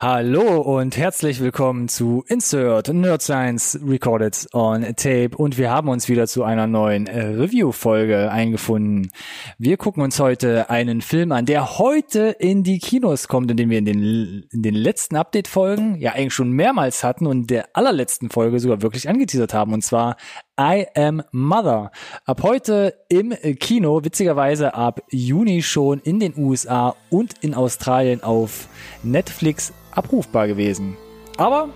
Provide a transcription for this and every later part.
Hallo und herzlich willkommen zu Insert Nerd Science Recorded on Tape und wir haben uns wieder zu einer neuen äh, Review-Folge eingefunden. Wir gucken uns heute einen Film an, der heute in die Kinos kommt und den wir in den, in den letzten Update-Folgen ja eigentlich schon mehrmals hatten und der allerletzten Folge sogar wirklich angeteasert haben und zwar I Am Mother. Ab heute im Kino, witzigerweise ab Juni schon in den USA und in Australien auf Netflix abrufbar gewesen. Aber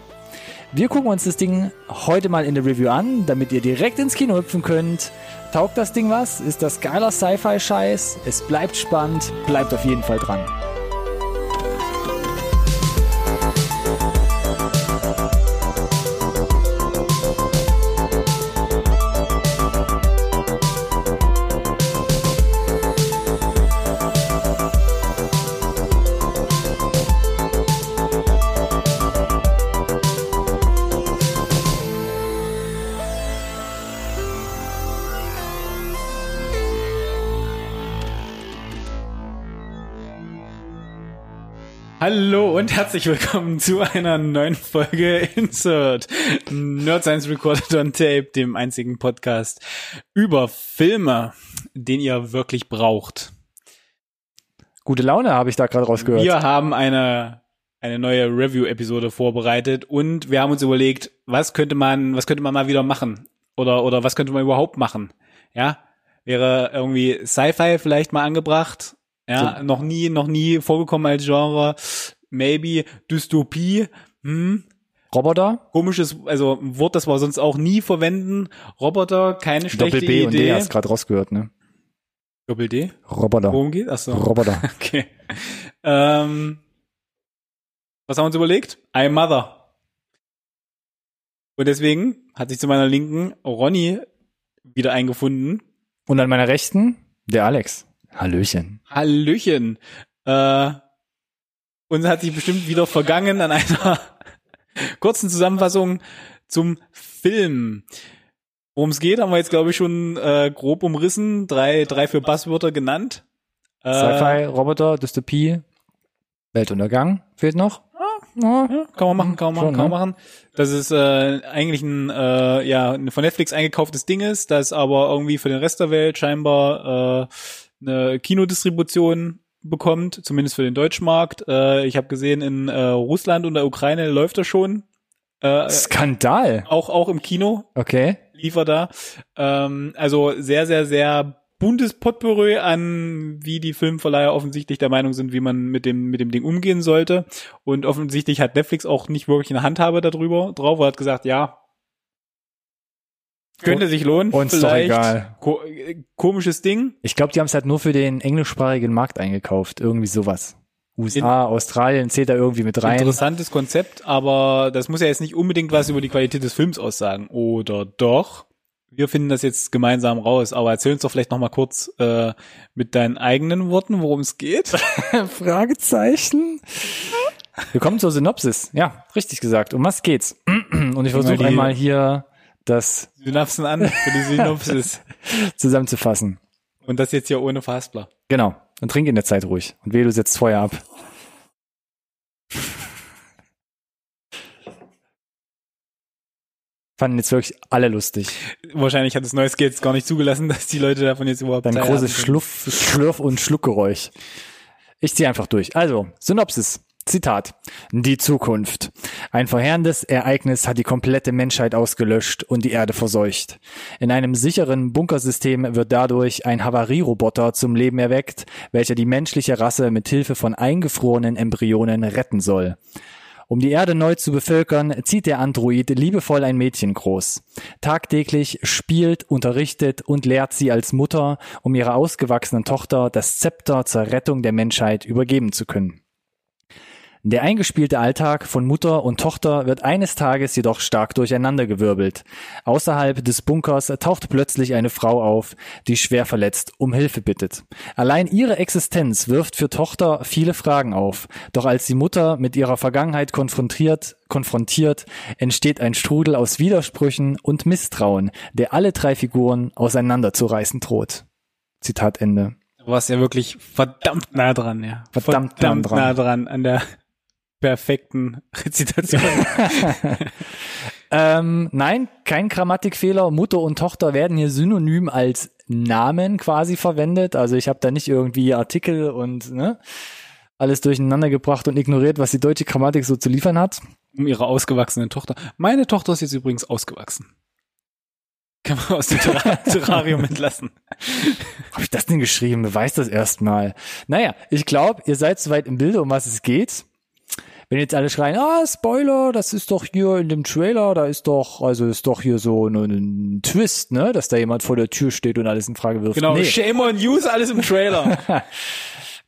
wir gucken uns das Ding heute mal in der Review an, damit ihr direkt ins Kino hüpfen könnt. Taugt das Ding was? Ist das geiler Sci-Fi-Scheiß? Es bleibt spannend, bleibt auf jeden Fall dran. Hallo und herzlich willkommen zu einer neuen Folge Insert Nerd Science Recorded on Tape, dem einzigen Podcast über Filme, den ihr wirklich braucht. Gute Laune habe ich da gerade rausgehört. Wir haben eine eine neue Review-Episode vorbereitet und wir haben uns überlegt, was könnte man, was könnte man mal wieder machen oder oder was könnte man überhaupt machen? Ja, wäre irgendwie Sci-Fi vielleicht mal angebracht ja, so. noch nie, noch nie vorgekommen als Genre. Maybe Dystopie. Hm. Roboter? Komisches, also ein Wort, das wir sonst auch nie verwenden. Roboter, keine schlechte Doppel B Idee. und D hast gerade rausgehört, ne? Doppel D? Roboter. Worum geht? Achso. Roboter. Okay. Ähm, was haben wir uns überlegt? I'm Mother. Und deswegen hat sich zu meiner Linken Ronny wieder eingefunden. Und an meiner Rechten der Alex. Hallöchen. Hallöchen. Äh, uns hat sich bestimmt wieder vergangen an einer kurzen Zusammenfassung zum Film. Worum es geht, haben wir jetzt, glaube ich, schon äh, grob umrissen. Drei, drei für Buzzwörter genannt. Äh, Sci-Fi, Roboter, Dystopie, Weltuntergang fehlt noch. Ja, kann man machen, kann man machen, kann man ne? machen. Dass es äh, eigentlich ein, äh, ja, ein von Netflix eingekauftes Ding ist, das aber irgendwie für den Rest der Welt scheinbar äh, eine Kinodistribution bekommt, zumindest für den deutschen Markt. Äh, ich habe gesehen, in äh, Russland und der Ukraine läuft er schon. Äh, Skandal. Auch auch im Kino. Okay. Liefer da. Ähm, also sehr sehr sehr buntes Potpourri an, wie die Filmverleiher offensichtlich der Meinung sind, wie man mit dem mit dem Ding umgehen sollte. Und offensichtlich hat Netflix auch nicht wirklich eine Handhabe darüber drauf. Er hat gesagt, ja, könnte sich lohnen. Uns doch egal. Ko komisches Ding. Ich glaube, die haben es halt nur für den englischsprachigen Markt eingekauft. Irgendwie sowas. USA, In Australien zählt da irgendwie mit rein. Interessantes Konzept, aber das muss ja jetzt nicht unbedingt was über die Qualität des Films aussagen. Oder doch? Wir finden das jetzt gemeinsam raus, aber erzähl uns doch vielleicht noch mal kurz äh, mit deinen eigenen Worten, worum es geht. Fragezeichen. Wir kommen zur Synopsis. Ja, richtig gesagt. Um was geht's? Und ich versuche einmal hier das Synapsen an für die Synopsis zusammenzufassen. Und das jetzt hier ohne Fastler. Genau. Und trink in der Zeit ruhig. Und weh, du setzt Feuer ab. Fanden jetzt wirklich alle lustig. Wahrscheinlich hat das neue Skills gar nicht zugelassen, dass die Leute davon jetzt überhaupt Ein großes Schluff, Schlürf- und Schluckgeräusch. Ich ziehe einfach durch. Also, Synopsis. Zitat. Die Zukunft. Ein verheerendes Ereignis hat die komplette Menschheit ausgelöscht und die Erde verseucht. In einem sicheren Bunkersystem wird dadurch ein Havarieroboter zum Leben erweckt, welcher die menschliche Rasse mit Hilfe von eingefrorenen Embryonen retten soll. Um die Erde neu zu bevölkern, zieht der Android liebevoll ein Mädchen groß. Tagtäglich spielt, unterrichtet und lehrt sie als Mutter, um ihrer ausgewachsenen Tochter das Zepter zur Rettung der Menschheit übergeben zu können. Der eingespielte Alltag von Mutter und Tochter wird eines Tages jedoch stark durcheinandergewirbelt. Außerhalb des Bunkers taucht plötzlich eine Frau auf, die schwer verletzt um Hilfe bittet. Allein ihre Existenz wirft für Tochter viele Fragen auf. Doch als die Mutter mit ihrer Vergangenheit konfrontiert, konfrontiert, entsteht ein Strudel aus Widersprüchen und Misstrauen, der alle drei Figuren auseinanderzureißen droht. Zitat Ende. Du warst ja wirklich verdammt nah dran, ja. Verdammt, verdammt nah dran. nah dran an der perfekten Rezitation. Ähm, nein, kein Grammatikfehler. Mutter und Tochter werden hier synonym als Namen quasi verwendet. Also ich habe da nicht irgendwie Artikel und ne, alles durcheinander gebracht und ignoriert, was die deutsche Grammatik so zu liefern hat. um ihre ausgewachsene Tochter. Meine Tochter ist jetzt übrigens ausgewachsen. Kann man aus dem Terra- Terrarium entlassen. Habe ich das denn geschrieben? Beweis das erstmal. Naja, ich glaube, ihr seid soweit im Bilde, um was es geht. Wenn jetzt alle schreien, ah, Spoiler, das ist doch hier in dem Trailer, da ist doch, also ist doch hier so ein, ein Twist, ne, dass da jemand vor der Tür steht und alles in Frage wirft. Genau, Nee. Shame on You ist alles im Trailer.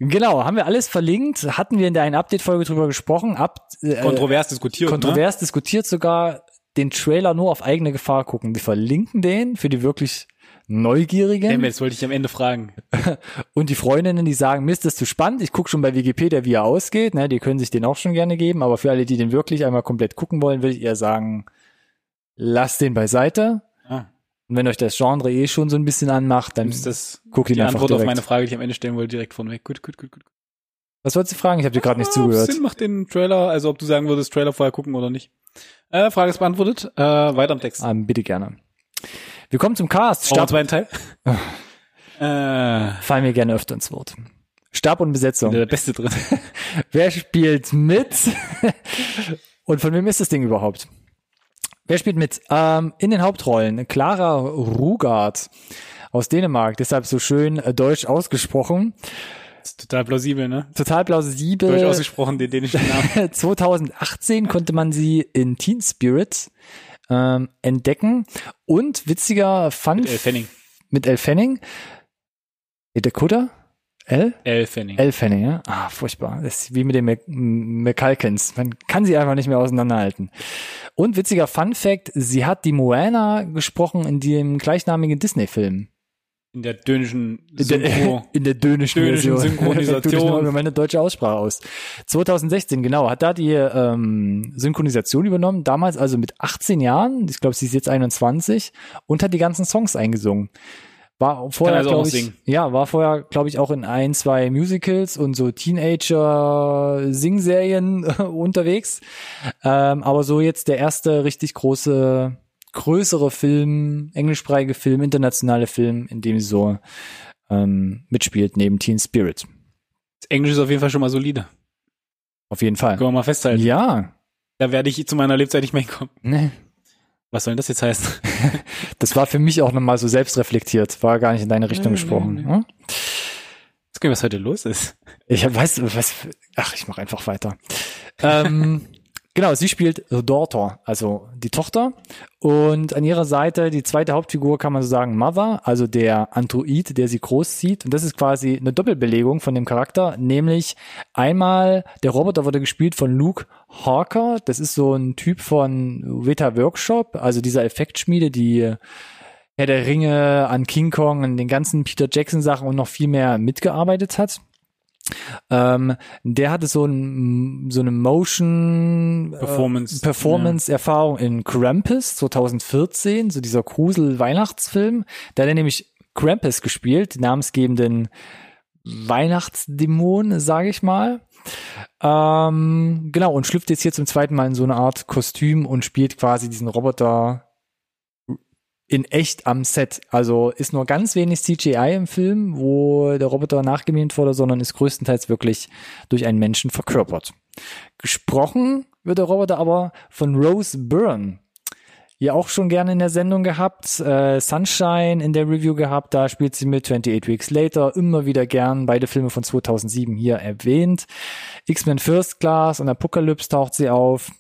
Genau, haben wir alles verlinkt, hatten wir in der einen Update-Folge drüber gesprochen, ab, äh, Kontrovers diskutiert. Ne? kontrovers diskutiert sogar, den Trailer nur auf eigene Gefahr gucken. Wir verlinken den für die wirklich Neugierigen Damn, jetzt wollte ich am Ende fragen. und die Freundinnen, die sagen, Mist, das ist zu spannend, ich gucke schon bei Wikipedia, wie er ausgeht, ne, die können sich den auch schon gerne geben, aber für alle, die den wirklich einmal komplett gucken wollen, würde ich eher sagen, lasst den beiseite. Ah, Und wenn euch das Genre eh schon so ein bisschen anmacht, dann ist das guck ihn die einfach Antwort auf direkt. meine Frage, die ich am Ende stellen wollte, direkt vorneweg. Gut, gut, gut, gut. Was wolltest du fragen? Ich habe dir gerade nicht Ah, zugehört. Sinn macht den Trailer, also ob du sagen würdest, Trailer vorher gucken oder nicht. Äh, Frage ist beantwortet. Äh, weiter am Text. Ah, bitte gerne. Wir kommen zum Cast. Stab, zweiten Teil? äh, fallen mir gerne öfter ins Wort. Stab und Besetzung. der Beste drin. Wer spielt mit? Und von wem ist das Ding überhaupt? Wer spielt mit? Ähm, in den Hauptrollen Clara Rugard aus Dänemark, deshalb so schön äh, deutsch ausgesprochen. ist total plausibel, ne? Total plausibel. Deutsch ausgesprochen, den dänischen Namen. 2018 konnte man sie in Teen Spirit ähm, entdecken und witziger Fun Mit Elle Fanning. mit Elle Fanning. Dakota? Elle? Elle Fanning. Elle Fanning, ja? Ah, furchtbar. Das ist wie mit den McCalkins. Man kann sie einfach nicht mehr auseinanderhalten. Und witziger Fun Fact, sie hat die Moana gesprochen in dem gleichnamigen Disney-Film. In der der, Synchro. in der Dänischen Version. Synchronisation. Meine deutsche Aussprache aus. 2016, genau, hat da die ähm, Synchronisation übernommen, damals also mit 18 Jahren, ich glaube, sie ist jetzt 21, und hat die ganzen Songs eingesungen. War vorher, also glaube ich, singen. ja, war vorher, glaube ich, auch in ein, zwei Musicals und so Teenager-Singserien unterwegs. Ähm, aber so jetzt der erste richtig große, größere Film, englischsprachige Film, internationale Film, in dem sie so ähm, mitspielt, neben Teen Spirit. Das Englisch ist auf jeden Fall schon mal solide. Auf jeden Fall. Können wir mal festhalten. Ja. Da werde ich zu meiner Lebzeit nicht mehr hinkommen. Nee. Was soll denn das jetzt heißen? Das war für mich auch nochmal so selbstreflektiert, war gar nicht in deine Richtung Nee, gesprochen. nee, nee. Hm? Jetzt gucken, was heute los ist. Ich weiß, was, ach, ich mache einfach weiter. ähm, genau, sie spielt The Daughter, also die Tochter. Und an ihrer Seite die zweite Hauptfigur kann man so sagen Mother, also der Android, der sie großzieht. Und das ist quasi eine Doppelbelegung von dem Charakter, nämlich einmal der Roboter wurde gespielt von Luke Hawker. Das ist so ein Typ von Vita Workshop, also dieser Effektschmiede, die Herr der Ringe an King Kong, an den ganzen Peter Jackson Sachen und noch viel mehr mitgearbeitet hat. Ähm, der hatte so ein so eine Motion Performance. äh, Performance Erfahrung in Krampus 2014, so dieser Grusel Weihnachtsfilm. Da hat er nämlich Krampus gespielt, den namensgebenden Weihnachtsdämon, sage ich mal. Ähm, genau und schlüpft jetzt hier zum zweiten Mal in so eine Art Kostüm und spielt quasi diesen Roboter in echt am Set. Also ist nur ganz wenig CGI im Film, wo der Roboter nachgemimt wurde, sondern ist größtenteils wirklich durch einen Menschen verkörpert. Gesprochen wird der Roboter aber von Rose Byrne. Ihr auch schon gerne in der Sendung gehabt, äh, Sunshine in der Review gehabt, da spielt sie mit 28 Weeks Later, immer wieder gern, beide Filme von 2007 hier erwähnt. X-Men First Class und Apocalypse taucht sie auf.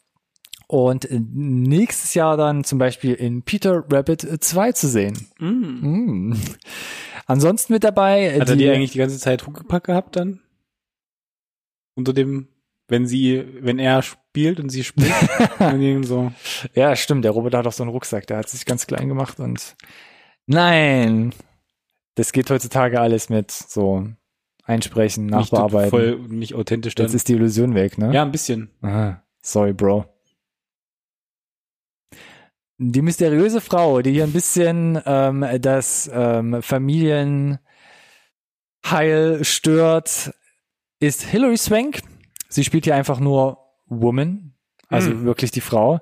Und nächstes Jahr dann zum Beispiel in Peter Rabbit 2 zu sehen. Mm. Mm. Ansonsten mit dabei. Hat er die eigentlich die ganze Zeit Huckepack gehabt dann? Unter dem, wenn sie, wenn er spielt und sie spielt? und so. Ja, stimmt. Der Roboter hat auch so einen Rucksack. Der hat sich ganz klein gemacht und nein, das geht heutzutage alles mit so einsprechen, Nicht nachbearbeiten. voll, nicht authentisch dann. Jetzt ist die Illusion weg, ne? ja, ein bisschen. Ah, sorry, Bro. Die mysteriöse Frau, die hier ein bisschen ähm, das ähm, Familienheil stört, ist Hilary Swank. Sie spielt hier einfach nur Woman, also Mhm. wirklich die Frau.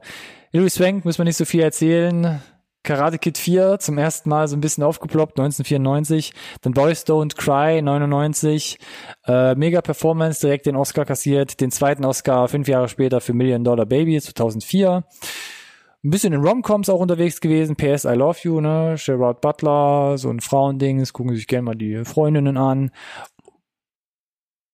Hilary Swank muss man nicht so viel erzählen. Karate Kid 4 zum ersten Mal so ein bisschen aufgeploppt, 1994. Dann Boys Don't Cry, 99. Äh, Mega Performance, direkt den Oscar kassiert. Den zweiten Oscar fünf Jahre später für Million Dollar Baby, 2004. Ein bisschen in Romcoms auch unterwegs gewesen. PS I Love You, ne? Gerard Butler, so ein Frauending. Das gucken sich gerne mal die Freundinnen an.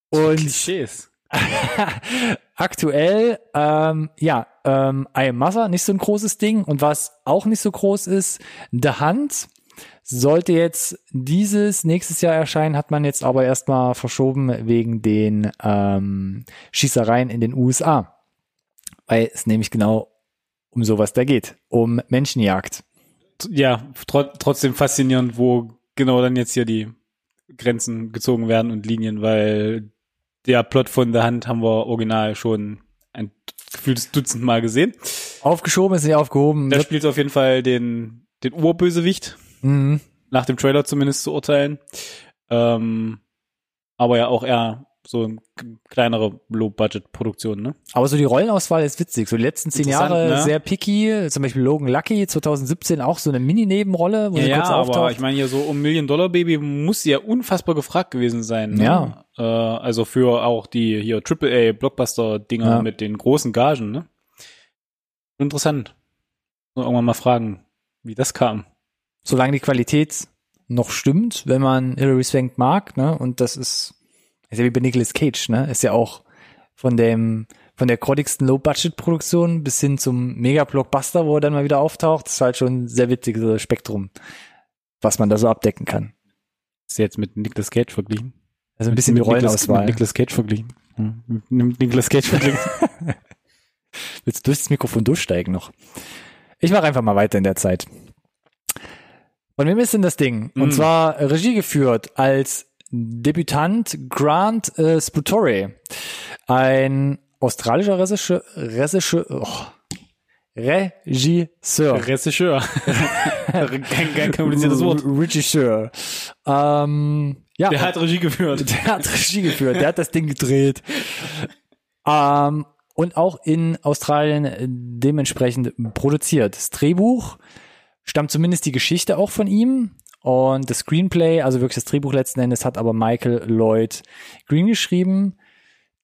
Und Klischees. aktuell, ähm, ja, ähm, I Am Mother, nicht so ein großes Ding. Und was auch nicht so groß ist, The Hunt sollte jetzt dieses nächstes Jahr erscheinen, hat man jetzt aber erstmal verschoben wegen den ähm, Schießereien in den USA. Weil es nämlich genau um sowas da geht, um Menschenjagd. Ja, tro trotzdem faszinierend, wo genau dann jetzt hier die Grenzen gezogen werden und Linien, weil der Plot von der Hand haben wir original schon ein gefühltes Dutzend Mal gesehen. Aufgeschoben ist nicht aufgehoben. Da spielt auf jeden Fall den, den Urbösewicht, mhm. nach dem Trailer zumindest zu urteilen. Ähm, aber ja auch eher so eine kleinere Low-Budget-Produktion, ne? Aber so die Rollenauswahl ist witzig. So die letzten zehn Jahre ne? sehr picky. Zum Beispiel Logan Lucky 2017 auch so eine Mini-Nebenrolle, wo Ja, sie ja kurz aber auftaucht. ich meine hier so um Million Dollar Baby muss sie ja unfassbar gefragt gewesen sein. Ne? Ja. Äh, also für auch die hier AAA Blockbuster Dinger Ja. mit den großen Gagen. Ne? Interessant. Muss irgendwann mal fragen, wie das kam. Solange die Qualität noch stimmt, wenn man Hilary Swank mag, ne, und das ist, ist ja wie bei Nicolas Cage, ne, ist ja auch von dem, von der grottigsten Low-Budget-Produktion bis hin zum Mega-Blockbuster, wo er dann mal wieder auftaucht, ist halt schon ein sehr witziges Spektrum, was man da so abdecken kann. Ist jetzt mit Nicolas Cage verglichen. Also ein bisschen die mit Nicolas- Rollenauswahl. Mit Nicolas Cage verglichen. Hm, Mit Nicolas Cage verglichen. Willst du durch das Mikrofon durchsteigen noch? Ich mache einfach mal weiter in der Zeit. Von wem ist denn das Ding? Und Mm. zwar Regie geführt als Debütant Grant äh, Sputore. Ein australischer Regisseur, Regisseur, oh, Regisseur. Regisseur. kein, kein kompliziertes Wort. Regisseur. Ähm, ja, Der hat Regie geführt. der hat Regie geführt, der hat das Ding gedreht. Ähm, und auch in Australien dementsprechend produziert. Das Drehbuch stammt zumindest die Geschichte auch von ihm. Und das Screenplay, also wirklich das Drehbuch letzten Endes, hat aber Michael Lloyd Green geschrieben,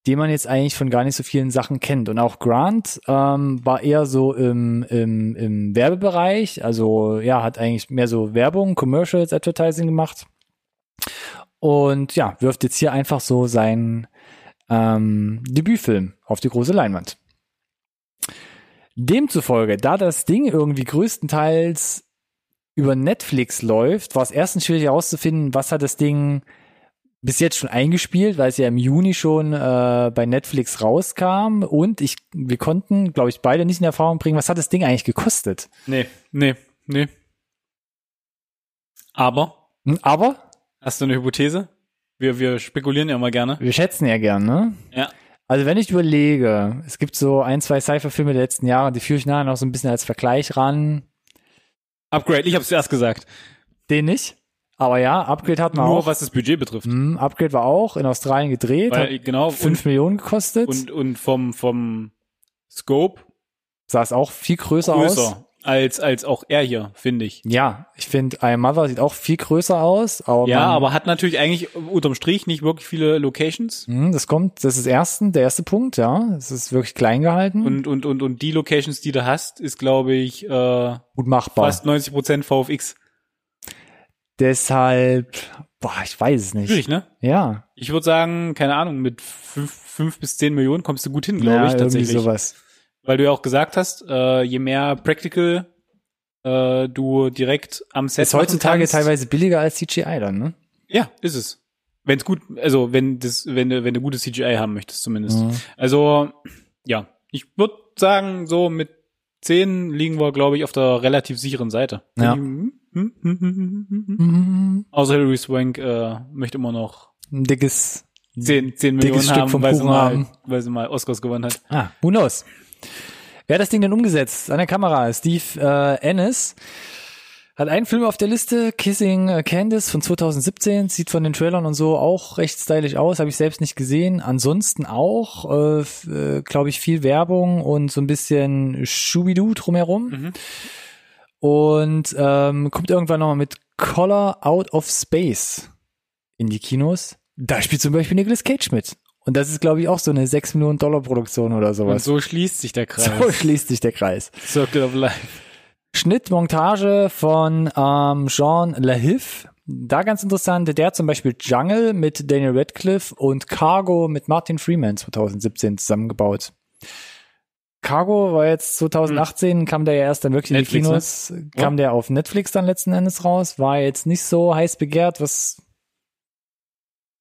den man jetzt eigentlich von gar nicht so vielen Sachen kennt. Und auch Grant ähm, war eher so im, im, im Werbebereich, also ja, hat eigentlich mehr so Werbung, Commercials, Advertising gemacht. Und ja, wirft jetzt hier einfach so seinen ähm, Debütfilm auf die große Leinwand. Demzufolge, da das Ding irgendwie größtenteils über Netflix läuft, war es erstens schwierig herauszufinden, was hat das Ding bis jetzt schon eingespielt, weil es ja im Juni schon äh, bei Netflix rauskam und ich, wir konnten, glaube ich, beide nicht in Erfahrung bringen, was hat das Ding eigentlich gekostet. Nee, nee, nee. Aber, Hm, Aber hast du eine Hypothese? Wir, wir spekulieren ja immer gerne. wir schätzen ja gern, ne? Ja. Also wenn ich überlege, es gibt so ein, zwei Cypher-Filme der letzten Jahre, die führe ich nachher noch so ein bisschen als Vergleich ran. Upgrade, ich hab's zuerst gesagt. Den nicht. Aber ja, Upgrade hat man Nur auch. was das Budget betrifft. Hm, Upgrade war auch in Australien gedreht, Weil, hat genau, fünf Millionen gekostet. und, und, und vom, vom Scope sah es auch viel größer, aus. Als, als auch er hier, finde ich. Ja, ich finde, I Mother sieht auch viel größer aus. Aber Ja, aber hat natürlich eigentlich unterm Strich nicht wirklich viele Locations. Hm, das kommt, das ist ersten, der erste Punkt, ja. Es ist wirklich klein gehalten. Und, und, und, und die Locations, die du hast, ist, glaube ich, äh, gut machbar. fast 90 Prozent VFX. Deshalb, boah, ich weiß es nicht. Schwierig, ne? Ja, Ich würde sagen, keine Ahnung, mit fünf, fünf bis zehn Millionen kommst du gut hin, glaube ja, ich, tatsächlich. irgendwie sowas. Weil du ja auch gesagt hast, äh, je mehr Practical äh, du direkt am Set Ist heutzutage kannst, teilweise billiger als CGI dann, ne? Ja, ist es. Wenn es gut, also wenn das, wenn du, wenn du gutes CGI haben möchtest zumindest. Mhm. Also ja, ich würde sagen, so mit 10 liegen wir, glaube ich, auf der relativ sicheren Seite. Ja. Mhm. Mhm. Mhm. Mhm. Außer Hilary Swank äh, möchte immer noch Ein dickes 10, 10 Dickes Millionen Stück haben, vom weil sie, mal, haben. weil sie mal Oscars gewonnen hat. Ah, who knows? Wer hat das Ding denn umgesetzt? An der Kamera, Steve äh, Ennis. Hat einen Film auf der Liste, Kissing Candice von 2017, sieht von den Trailern und so auch recht stylisch aus, habe ich selbst nicht gesehen. Ansonsten auch, äh, äh, glaube ich, viel Werbung und so ein bisschen Schubidu drumherum. Mhm. Und ähm, kommt irgendwann nochmal mit Color Out of Space in die Kinos. Da spielt zum Beispiel Nicolas Cage mit. Und das ist, glaube ich, auch so eine 6 Millionen Dollar Produktion oder Und sowas. so schließt sich der Kreis. So schließt sich der Kreis. Circle of Life. Schnitt, Montage von ähm, Jean Lahiff. Da ganz interessant, der hat zum Beispiel Jungle mit Daniel Radcliffe und Cargo mit Martin Freeman 2017 zusammengebaut. Cargo war jetzt 2018, kam der ja erst dann wirklich Netflix, in die Kinos, kam Ja. der auf Netflix dann letzten Endes raus, war jetzt nicht so heiß begehrt, was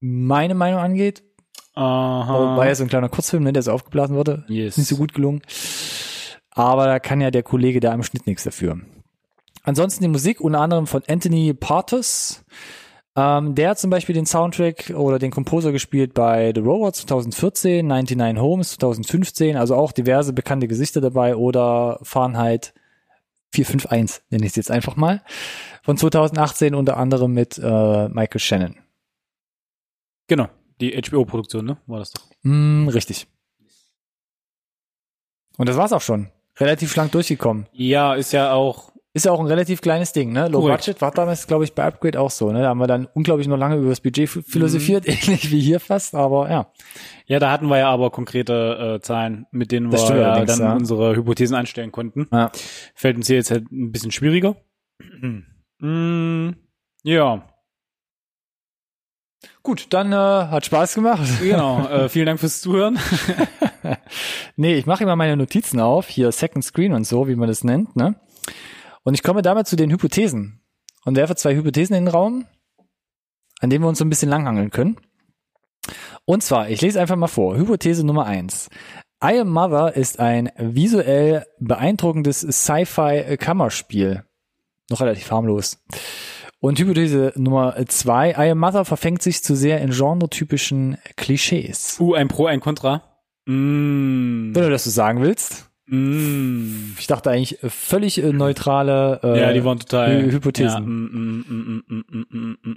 meine Meinung angeht. Aha. War ja so ein kleiner Kurzfilm, ne, der so aufgeblasen wurde. Yes. Ist nicht so gut gelungen. Aber da kann ja der Kollege da im Schnitt nichts dafür. Ansonsten die Musik unter anderem von Anthony Partus. Ähm, der hat zum Beispiel den Soundtrack oder den Komposer gespielt bei The Robot 2014, 99 Homes 2015, also auch diverse bekannte Gesichter dabei oder Fahrenheit 451, nenne ich es jetzt einfach mal. Von 2018 unter anderem mit äh, Michael Shannon. Genau. Die HBO-Produktion, ne? War das doch. Mm, richtig. Und das war's auch schon. Relativ schlank durchgekommen. Ja, ist ja auch. Ist ja auch ein relativ kleines Ding, ne? Low Korrekt. Budget war damals, glaube ich, bei Upgrade auch so, ne? Da haben wir dann unglaublich noch lange über das Budget ph- philosophiert, ähnlich wie hier fast, aber ja. Ja, da hatten wir ja aber konkrete äh, Zahlen, mit denen Das wir ja dann ja. unsere Hypothesen anstellen konnten. ja. Fällt uns hier jetzt halt ein bisschen schwieriger. mm, ja, Gut, dann äh, hat Spaß gemacht. genau. äh, vielen Dank fürs Zuhören. nee, ich mache immer meine Notizen auf, hier Second Screen und so, wie man das nennt, ne? Und ich komme damit zu den Hypothesen und werfe zwei Hypothesen in den Raum, an denen wir uns so ein bisschen langhangeln können. Und zwar, ich lese einfach mal vor. Hypothese Nummer eins: I Am Mother ist ein visuell beeindruckendes Sci-Fi-Kammerspiel. Noch relativ harmlos. Und Hypothese Nummer zwei: I Am Mother verfängt sich zu sehr in genretypischen Klischees. Uh, ein Pro, ein Contra. Mm, Wenn du das so sagen willst. mm. Ich dachte eigentlich äh, völlig äh, neutrale äh, Ja, die waren total. Hy- Hypothesen. Ja, mm, mm, mm, mm.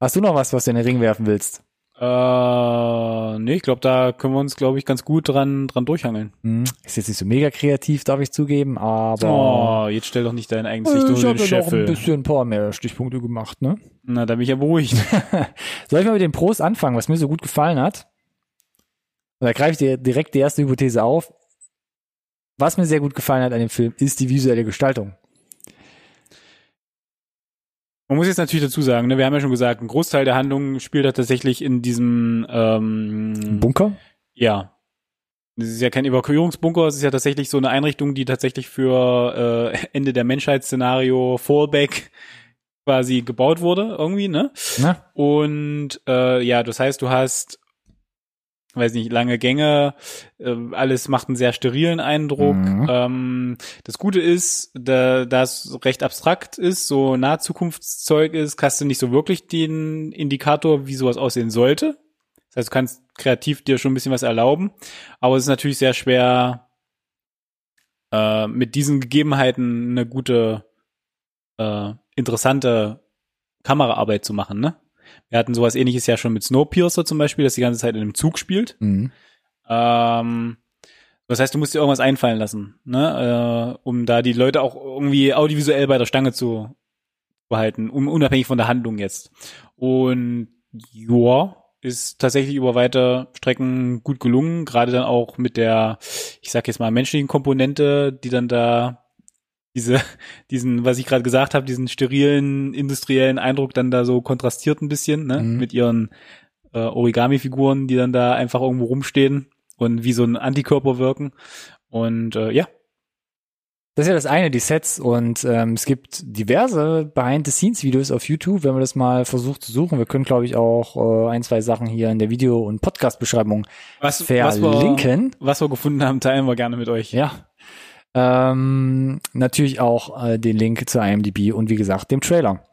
Hast du noch was, was du in den Ring werfen willst? Äh, nee, ich glaube, da können wir uns, glaube ich, ganz gut dran, dran durchhangeln. Hm, ist jetzt nicht so mega kreativ, darf ich zugeben, aber Oh, jetzt stell doch nicht dein eigenes Licht äh, unter ich den habe ja noch ein bisschen ein paar mehr Stichpunkte gemacht, ne? Na, da bin ich ja beruhigt. Soll ich mal mit den Pros anfangen, was mir so gut gefallen hat? Da greife ich dir direkt die erste Hypothese auf. Was mir sehr gut gefallen hat an dem Film, ist die visuelle Gestaltung. Man muss jetzt natürlich dazu sagen, ne, wir haben ja schon gesagt, ein Großteil der Handlung spielt da tatsächlich in diesem, ähm, Bunker? ja. Das ist ja kein Evakuierungsbunker, es ist ja tatsächlich so eine Einrichtung, die tatsächlich für äh, Ende der Menschheitsszenario Fallback quasi gebaut wurde, irgendwie, ne? Ne? Und äh, ja, das heißt, du hast, weiß nicht, lange Gänge, äh, alles macht einen sehr sterilen Eindruck. Mhm. Ähm, das Gute ist, da das recht abstrakt ist, so Nahzukunftszeug ist, hast du nicht so wirklich den Indikator, wie sowas aussehen sollte. Das heißt, du kannst kreativ dir schon ein bisschen was erlauben, aber es ist natürlich sehr schwer, äh, mit diesen Gegebenheiten eine gute, äh, interessante Kameraarbeit zu machen, ne? Wir hatten sowas ähnliches ja schon mit Snowpiercer zum Beispiel, das die ganze Zeit in einem Zug spielt. Mhm. Ähm, das heißt, du musst dir irgendwas einfallen lassen, ne? Äh, um da die Leute auch irgendwie audiovisuell bei der Stange zu behalten, um, unabhängig von der Handlung jetzt. Und ja, ist tatsächlich über weite Strecken gut gelungen, gerade dann auch mit der, ich sag jetzt mal, menschlichen Komponente, die dann da diese, diesen, was ich gerade gesagt habe, diesen sterilen, industriellen Eindruck dann da so kontrastiert ein bisschen, ne? Mhm. Mit ihren äh, Origami-Figuren, die dann da einfach irgendwo rumstehen und wie so ein Antikörper wirken. Und äh, ja, Das ist ja das eine, die Sets. Und ähm, es gibt diverse Behind-the-Scenes-Videos auf YouTube, wenn man das mal versucht zu suchen. Wir können, glaube ich, auch äh, ein, zwei Sachen hier in der Video- und Podcast-Beschreibung was, was, wir, verlinken. was wir gefunden haben, teilen wir gerne mit euch. Ja. Ähm, natürlich auch äh, den Link zu IMDb und wie gesagt dem Trailer.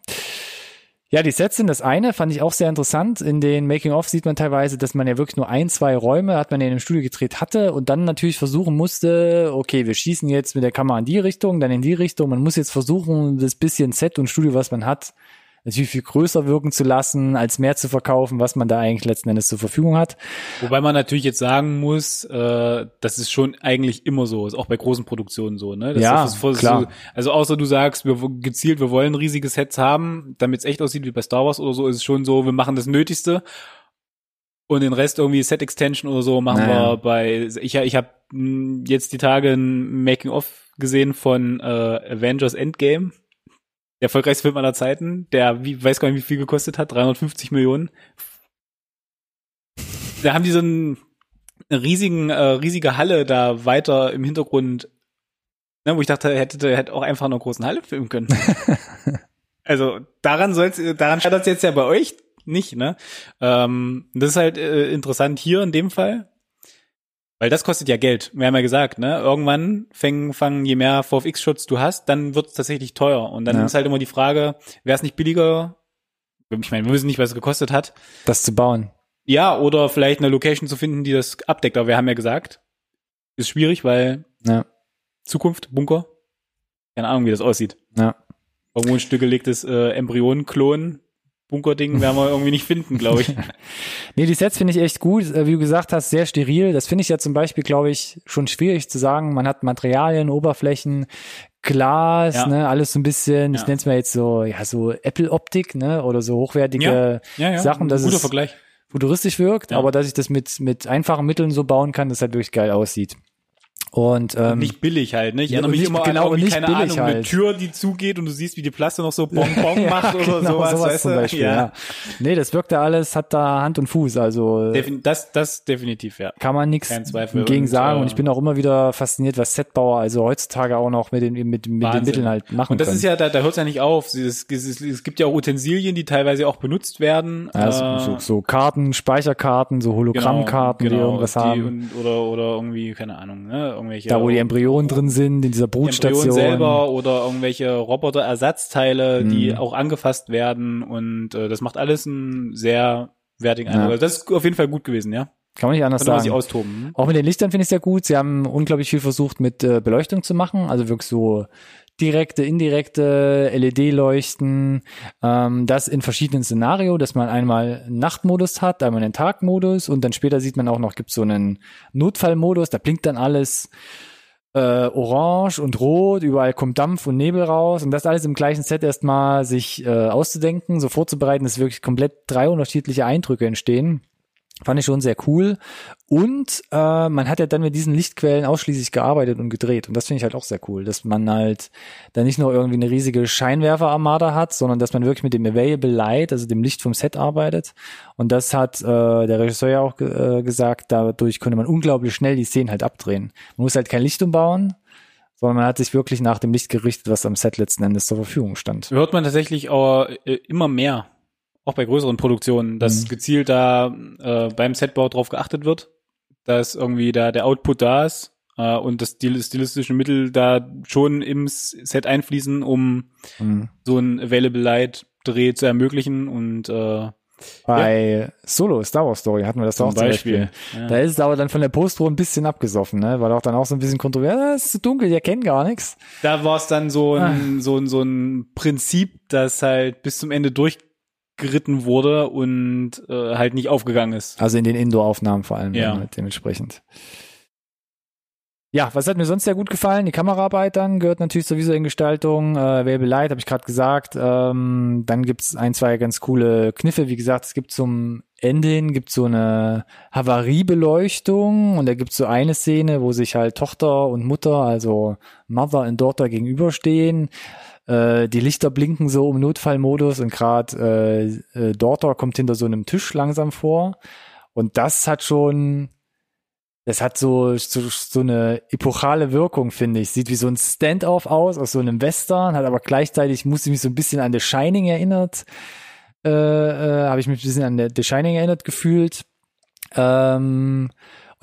Ja, die Sets sind das eine, fand ich auch sehr interessant. In den Making-of sieht man teilweise, dass man ja wirklich nur ein, zwei Räume, hat man in dem Studio gedreht hatte und dann natürlich versuchen musste, okay, wir schießen jetzt mit der Kamera in die Richtung, dann in die Richtung. Man muss jetzt versuchen, das bisschen Set und Studio, was man hat, natürlich viel größer wirken zu lassen, als mehr zu verkaufen, was man da eigentlich letzten Endes zur Verfügung hat. Wobei man natürlich jetzt sagen muss, äh, das ist schon eigentlich immer so, ist auch bei großen Produktionen so, ne? Das Ja, ist das- klar. So, also außer du sagst, wir gezielt, wir wollen riesige Sets haben, damit es echt aussieht wie bei Star Wars oder so, ist es schon so, wir machen das Nötigste und den Rest irgendwie Set Extension oder so machen Naja. wir bei. Ich ich habe jetzt die Tage ein Making of gesehen von äh, Avengers Endgame. Der erfolgreichste Film aller Zeiten, der wie, weiß gar nicht, wie viel gekostet hat, 350 Millionen. Da haben die so einen riesigen, äh, riesige Halle da weiter im Hintergrund, ne, wo ich dachte, hätte, hätte auch einfach in einer großen Halle filmen können. also daran soll's, daran scheitert jetzt ja bei euch nicht, ne? Ähm, das ist halt äh, interessant hier in dem Fall. Weil das kostet ja Geld. Wir haben ja gesagt, ne? Irgendwann fangen, fangen je mehr VFX-Shots du hast, dann wird es tatsächlich teuer. Und dann Ja. ist halt immer die Frage, wäre es nicht billiger? Ich meine, wir wissen nicht, was es gekostet hat. Das zu bauen. Ja, oder vielleicht eine Location zu finden, die das abdeckt. Aber wir haben ja gesagt, ist schwierig, weil Ja, Zukunft, Bunker, keine Ahnung, wie das aussieht. ja. Irgendwo ein stillgelegtes äh, Embryonen-Klon, Bunkerding werden wir irgendwie nicht finden, glaube ich. Nee, die Sets finde ich echt gut. Äh, Wie du gesagt hast, sehr steril. Das finde ich ja zum Beispiel, glaube ich, schon schwierig zu sagen. Man hat Materialien, Oberflächen, Glas, Ja. ne, alles so ein bisschen, ich Ja. nenne es mal jetzt so, ja, so Apple-Optik, ne, oder so hochwertige Ja, Sachen, dass guter es Vergleich. futuristisch wirkt, aber dass ich das mit, mit einfachen Mitteln so bauen kann, dass halt wirklich geil aussieht. Und, ähm, nicht billig halt, ne? Ich ja, erinnere und mich immer genau, an keine Ahnung, eine halt. Tür, die zugeht und du siehst, wie die Plaste noch so Bonbon macht oder genau, sowas, sowas weißt zum? Beispiel, ja. Nee, das wirkt da alles, hat da Hand und Fuß, also Defin das, das definitiv, ja. kann man nichts gegen Und, sagen. äh, Und ich bin auch immer wieder fasziniert, was Setbauer also heutzutage auch noch mit den, mit, mit den. Mitteln halt machen Und das können. ist ja, da, da hört es ja nicht auf. Es, es, es, gibt ja auch Utensilien, die teilweise auch benutzt werden. ja, so, Äh, so, so Karten, Speicherkarten, so Hologrammkarten, die irgendwas die, haben. Und, oder, oder irgendwie, keine Ahnung, ne? Irgendwelche. da, wo die Embryonen drin sind, in dieser Brutstation. Embryonen selber oder irgendwelche Roboter-Ersatzteile, die Mhm. auch angefasst werden und äh, das macht alles einen sehr wertigen Eindruck. Ja. Also das ist auf jeden Fall gut gewesen, ja. Kann man nicht anders man sagen. austoben. hm? Auch mit den Lichtern finde ich sehr gut. Sie haben unglaublich viel versucht, mit äh, Beleuchtung zu machen. Also wirklich so direkte, indirekte LED-Leuchten. Ähm, das in verschiedenen Szenario, dass man einmal Nachtmodus hat, einmal einen Tagmodus und dann später sieht man auch noch, gibt so einen Notfallmodus, da blinkt dann alles äh, orange und rot, überall kommt Dampf und Nebel raus und das alles im gleichen Set erstmal sich äh, auszudenken, so vorzubereiten, dass wirklich komplett drei unterschiedliche Eindrücke entstehen. Fand ich schon sehr cool. Und äh, man hat ja dann mit diesen Lichtquellen ausschließlich gearbeitet und gedreht. Und das finde ich halt auch sehr cool, dass man halt da nicht nur irgendwie eine riesige Scheinwerferarmada hat, sondern dass man wirklich mit dem Available Light, also dem Licht vom Set arbeitet. Und das hat äh, der Regisseur ja auch äh, gesagt, dadurch konnte man unglaublich schnell die Szenen halt abdrehen. Man muss halt kein Licht umbauen, sondern man hat sich wirklich nach dem Licht gerichtet, was am Set letzten Endes zur Verfügung stand. Hört man tatsächlich auch äh, immer mehr, auch bei größeren Produktionen, dass Mhm. gezielt da äh, beim Setbau drauf geachtet wird, dass irgendwie da der Output da ist äh, und das stil stilistische Mittel da schon im Set einfließen, um Mhm. so ein Available Light Dreh zu ermöglichen und äh, Bei Solo, Star Wars Story hatten wir das zum auch zum Beispiel. Beispiel. Ja. Da ist es aber dann von der Postro ein bisschen abgesoffen, ne? Weil auch dann auch so ein bisschen kontrovers, "Ah, es ist zu dunkel, die erkennen gar nichts. Da war es dann so Ah. ein, so ein, so ein Prinzip, das halt bis zum Ende durchgeritten wurde und äh, halt nicht aufgegangen ist. Also in den Indoor-Aufnahmen vor allem Ja. dann halt dementsprechend. Ja, was hat mir sonst sehr gut gefallen? Die Kameraarbeit dann gehört natürlich zur visuellen Gestaltung. Äh, Available Light, habe ich gerade gesagt. Ähm, dann gibt's ein, zwei ganz coole Kniffe. Wie gesagt, es gibt zum Ende hin gibt's so eine Havariebeleuchtung und da gibt's so eine Szene, wo sich halt Tochter und Mutter, also Mother und Daughter gegenüberstehen. Äh, die Lichter blinken so im Notfallmodus und gerade äh, äh, Daughter kommt hinter so einem Tisch langsam vor. Und das hat schon, das hat so, so, so eine epochale Wirkung, finde ich. Sieht wie so ein Stand-off aus, aus so einem Western, hat aber gleichzeitig, musste mich so ein bisschen an The Shining erinnert. Äh, äh, Habe ich mich ein bisschen an The Shining erinnert gefühlt. Ähm,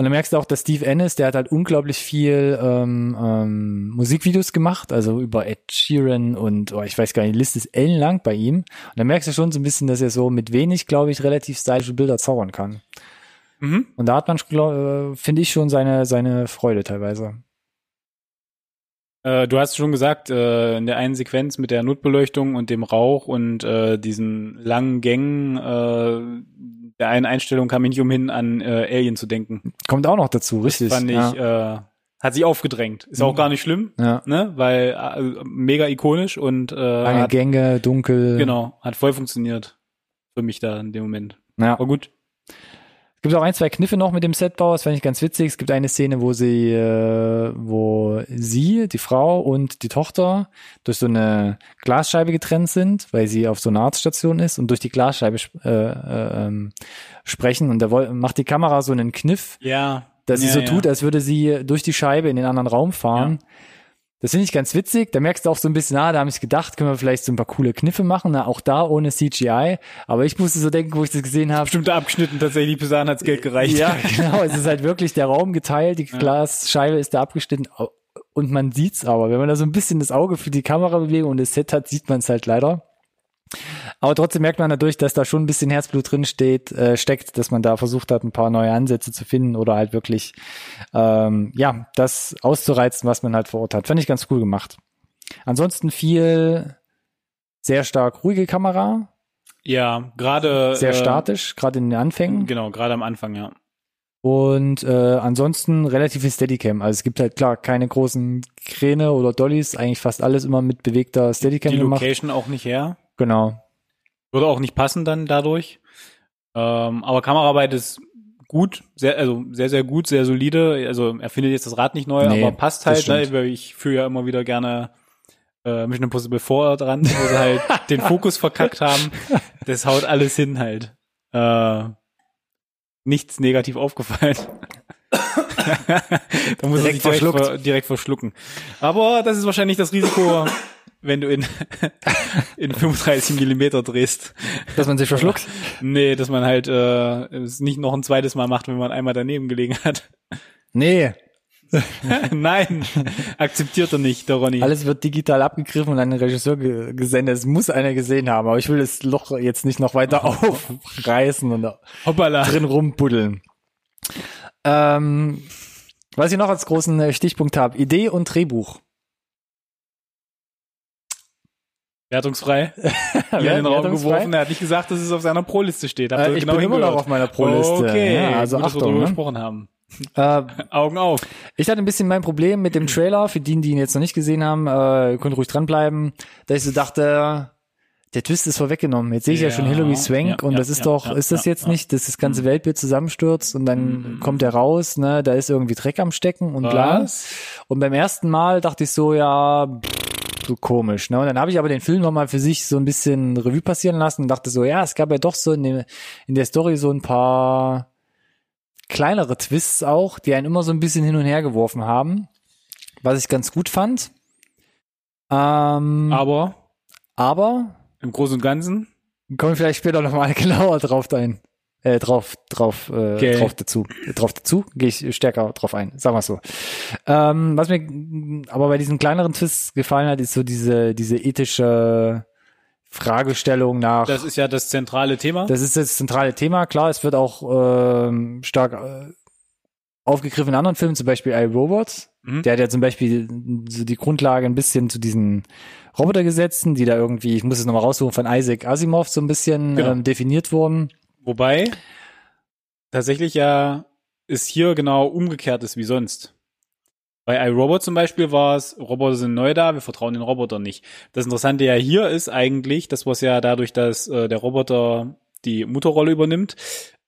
und dann merkst du auch, dass Steve Ennis, der hat halt unglaublich viel ähm, ähm, Musikvideos gemacht, also über Ed Sheeran und oh, ich weiß gar nicht, die Liste ist ellenlang bei ihm. Und dann merkst du schon so ein bisschen, dass er so mit wenig, glaube ich, relativ stylische Bilder zaubern kann. Mhm. Und da hat man, äh, finde ich, schon seine, seine Freude teilweise. Äh, du hast schon gesagt, äh, in der einen Sequenz mit der Notbeleuchtung und dem Rauch und äh, diesen langen Gängen, äh, der einen Einstellung kam ich nicht umhin, an äh, Alien zu denken. Kommt auch noch dazu, richtig. Fand ich, ja. äh, hat sich aufgedrängt. Ist auch Mhm. gar nicht schlimm, ja. ne? Weil äh, mega ikonisch und äh, Lange hat, Gänge, dunkel. genau, hat voll funktioniert für mich da in dem Moment. Ja. Aber gut. Es gibt auch ein, zwei Kniffe noch mit dem Setbau, das fand ich ganz witzig. Es gibt eine Szene, wo sie, äh, wo sie, die Frau und die Tochter durch so eine Glasscheibe getrennt sind, weil sie auf so einer Arztstation ist und durch die Glasscheibe äh, äh, ähm, sprechen. Und da macht die Kamera so einen Kniff, Ja. dass sie ja, so ja. tut, als würde sie durch die Scheibe in den anderen Raum fahren. Das finde ich ganz witzig. Da merkst du auch so ein bisschen, ah, da habe ich gedacht, können wir vielleicht so ein paar coole Kniffe machen, na, auch da ohne CGI. Aber ich musste so denken, wo ich das gesehen habe, Bestimmte abgeschnitten tatsächlich, bis dahin hat's Geld gereicht. ja, genau. Es ist halt wirklich der Raum geteilt, die Glasscheibe ist da abgeschnitten und man sieht's aber. Wenn man da so ein bisschen das Auge für die Kamerabewegung und das Set hat, sieht man es halt leider. Aber trotzdem merkt man dadurch, dass da schon ein bisschen Herzblut drin steht, äh, steckt, dass man da versucht hat, ein paar neue Ansätze zu finden oder halt wirklich ähm, ja das auszureizen, was man halt vor Ort hat. Fand ich ganz cool gemacht. Ansonsten viel sehr stark ruhige Kamera, Ja, gerade sehr äh, statisch, gerade in den Anfängen. Genau, gerade am Anfang, ja. Und äh, ansonsten relativ viel Steadicam. Also es gibt halt klar keine großen Kräne oder Dollys, eigentlich fast alles immer mit bewegter Steadicam Die gemacht. Location auch nicht her. Genau. Würde auch nicht passen dann dadurch. Ähm, aber Kameraarbeit ist gut, sehr, also sehr, sehr gut, sehr solide. Also er findet jetzt das Rad nicht neu, Nee, aber passt halt. Ne? Weil Ich führe ja immer wieder gerne äh, Mission Impossible 4 dran, wo sie halt den Fokus verkackt haben. Das haut alles hin halt. Äh, nichts negativ aufgefallen. da muss Direkt sich direkt, ver, direkt verschlucken. Aber das ist wahrscheinlich das Risiko, wenn du in, in 35 Millimeter drehst. Dass man sich verschluckt. Nee, dass man halt äh, es nicht noch ein zweites Mal macht, wenn man einmal daneben gelegen hat. Nee, Nein, akzeptiert er nicht, der Ronny. alles wird digital abgegriffen und an den Regisseur ge gesendet. Es muss einer gesehen haben, aber ich will das Loch jetzt nicht noch weiter aufreißen und Hoppala. drin rumbuddeln. Ähm, was ich noch als großen äh, Stichpunkt habe, Idee und Drehbuch. Wertungsfrei. Hier in den Raum geworfen. Er hat nicht gesagt, dass es auf seiner Pro-Liste steht. Äh, ich genau bin immer noch auf meiner Pro-Liste. Okay, Ja, also gut, dass wir Achtung, darüber ne? gesprochen haben. Äh, Augen auf. Ich hatte ein bisschen mein Problem mit dem Trailer, für die, die ihn jetzt noch nicht gesehen haben, äh, könnt ruhig dranbleiben, dass ich so dachte, der Twist ist vorweggenommen. Jetzt sehe ich ja, Ja, schon Hilary Swank ja, und ja, das ist ja, doch, ja, ist das ja, jetzt ja. nicht, dass das ganze Weltbild zusammenstürzt und dann kommt er raus, ne, da ist irgendwie Dreck am Stecken und bla. Was? Und beim ersten Mal dachte ich so, ja, pff, so komisch, ne? Und dann habe ich aber den Film nochmal für sich so ein bisschen Revue passieren lassen und dachte so, ja, es gab ja doch so in, dem, in der Story so ein paar kleinere Twists auch, die einen immer so ein bisschen hin und her geworfen haben, was ich ganz gut fand. Ähm, Aber aber im Großen und Ganzen, kommen wir vielleicht später nochmal genauer drauf ein. Äh, drauf, drauf, äh, Okay. drauf dazu. Drauf dazu gehe ich stärker drauf ein, sagen wir so. Ähm, was mir aber bei diesen kleineren Twists gefallen hat, ist so diese, diese ethische Fragestellung nach. das ist ja das zentrale Thema. Das ist das zentrale Thema. Klar, es wird auch ähm, stark äh, aufgegriffen in anderen Filmen, zum Beispiel iRobot. Mhm. Der hat ja zum Beispiel so die Grundlage ein bisschen zu diesen Robotergesetzen, die da irgendwie, ich muss es nochmal raussuchen, von Isaac Asimov so ein bisschen Genau. ähm, definiert wurden. Wobei tatsächlich ja es hier genau umgekehrt ist wie sonst. Bei iRobot zum Beispiel war es, Roboter sind neu da, wir vertrauen den Robotern nicht. Das Interessante ja hier ist eigentlich, das was ja dadurch, dass äh, der Roboter die Mutterrolle übernimmt,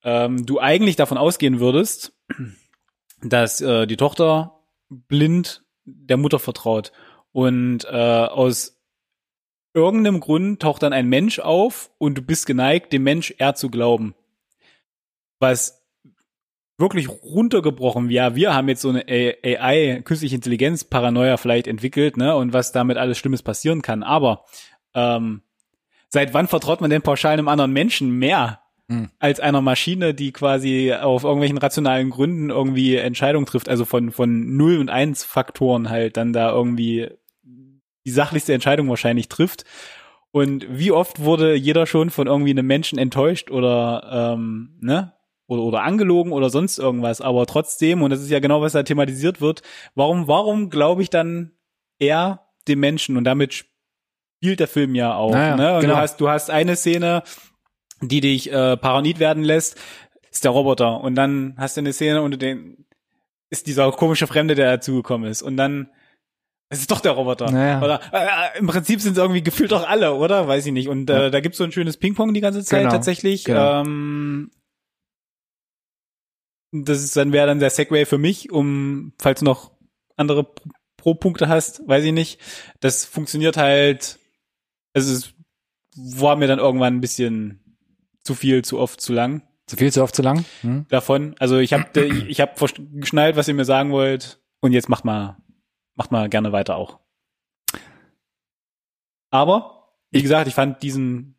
ähm, du eigentlich davon ausgehen würdest, dass äh, die Tochter blind der Mutter vertraut. Und äh, aus irgendeinem Grund taucht dann ein Mensch auf und du bist geneigt, dem Mensch eher zu glauben. Was wirklich runtergebrochen, ja, wir haben jetzt so eine AI, künstliche Intelligenz, Paranoia vielleicht entwickelt, ne, und was damit alles Schlimmes passieren kann. Aber ähm, seit wann vertraut man denn pauschal einem anderen Menschen mehr? Hm. als einer Maschine, die quasi auf irgendwelchen rationalen Gründen irgendwie Entscheidungen trifft, also von, von Null und Eins Faktoren halt dann da irgendwie die sachlichste Entscheidung wahrscheinlich trifft. Und wie oft wurde jeder schon von irgendwie einem Menschen enttäuscht oder, ähm, ne? Oder, oder angelogen oder sonst irgendwas, aber trotzdem, und das ist ja genau, was da thematisiert wird, warum, warum glaube ich dann eher dem Menschen und damit spielt der Film ja auch, Naja, ne? Und genau. du hast, du hast eine Szene, die dich äh, paranoid werden lässt, ist der Roboter. Und dann hast du eine Szene und du den ist dieser komische Fremde, der dazugekommen ist. Und dann es ist doch der Roboter. Naja. Oder äh, im Prinzip sind es irgendwie gefühlt doch alle, oder? Weiß ich nicht. Und äh, da gibt's so ein schönes Ping-Pong die ganze Zeit Genau, tatsächlich. genau. Ähm, das ist dann wäre dann der Segway für mich, um falls du noch andere Pro- Pro-Punkte hast, weiß ich nicht. Das funktioniert halt. Es ist, war mir dann irgendwann ein bisschen zu viel, zu oft, zu lang Zu viel, zu oft, zu lang? Hm? davon. Also ich habe ich habe geschnallt, was ihr mir sagen wollt und jetzt macht mal macht mal gerne weiter auch. Aber wie gesagt, ich fand diesen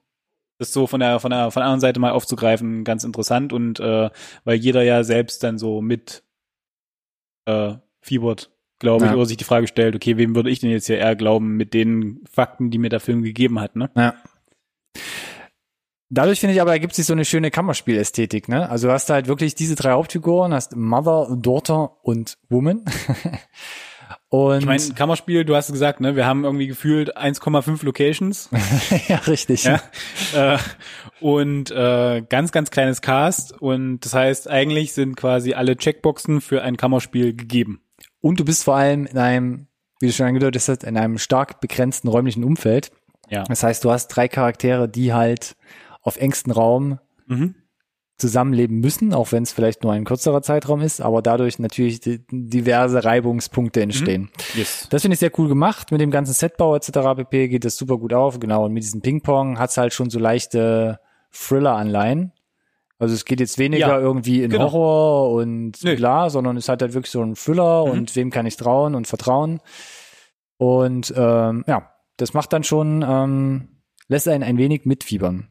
das so von der von der von der anderen Seite mal aufzugreifen ganz interessant und äh, weil jeder ja selbst dann so mit äh, fiebert, glaube ich, Ja. oder sich die Frage stellt, okay, wem würde ich denn jetzt hier eher glauben mit den Fakten, die mir der Film gegeben hat, ne? Ja. Dadurch finde ich aber, ergibt sich so eine schöne Kammerspielästhetik, ne? Also du hast halt wirklich diese drei Hauptfiguren, hast Mother, Daughter und Woman. und Ich meine, Kammerspiel, du hast gesagt, ne, wir haben irgendwie gefühlt 1,5 Locations. ja, richtig. Ja. äh, und äh, ganz, ganz kleines Cast. Und das heißt, eigentlich sind quasi alle Checkboxen für ein Kammerspiel gegeben. Und du bist vor allem in einem, wie du schon angedeutet hast, in einem stark begrenzten räumlichen Umfeld. Ja. Das heißt, du hast drei Charaktere, die halt auf engstem Raum Mhm. Zusammenleben müssen, auch wenn es vielleicht nur ein kürzerer Zeitraum ist, aber dadurch natürlich di- diverse Reibungspunkte entstehen. Yes. Das finde ich sehr cool gemacht. Mit dem ganzen Setbau etc. pp. geht das super gut auf. Genau. Und mit diesem Ping-Pong hat's halt schon so leichte Thriller-Anleihen. Also es geht jetzt weniger Ja, irgendwie in genau. Horror und Nö. bla, sondern es hat halt wirklich so einen Thriller Mhm. und wem kann ich trauen und vertrauen. Und ähm, ja, das macht dann schon, ähm, lässt einen ein wenig mitfiebern.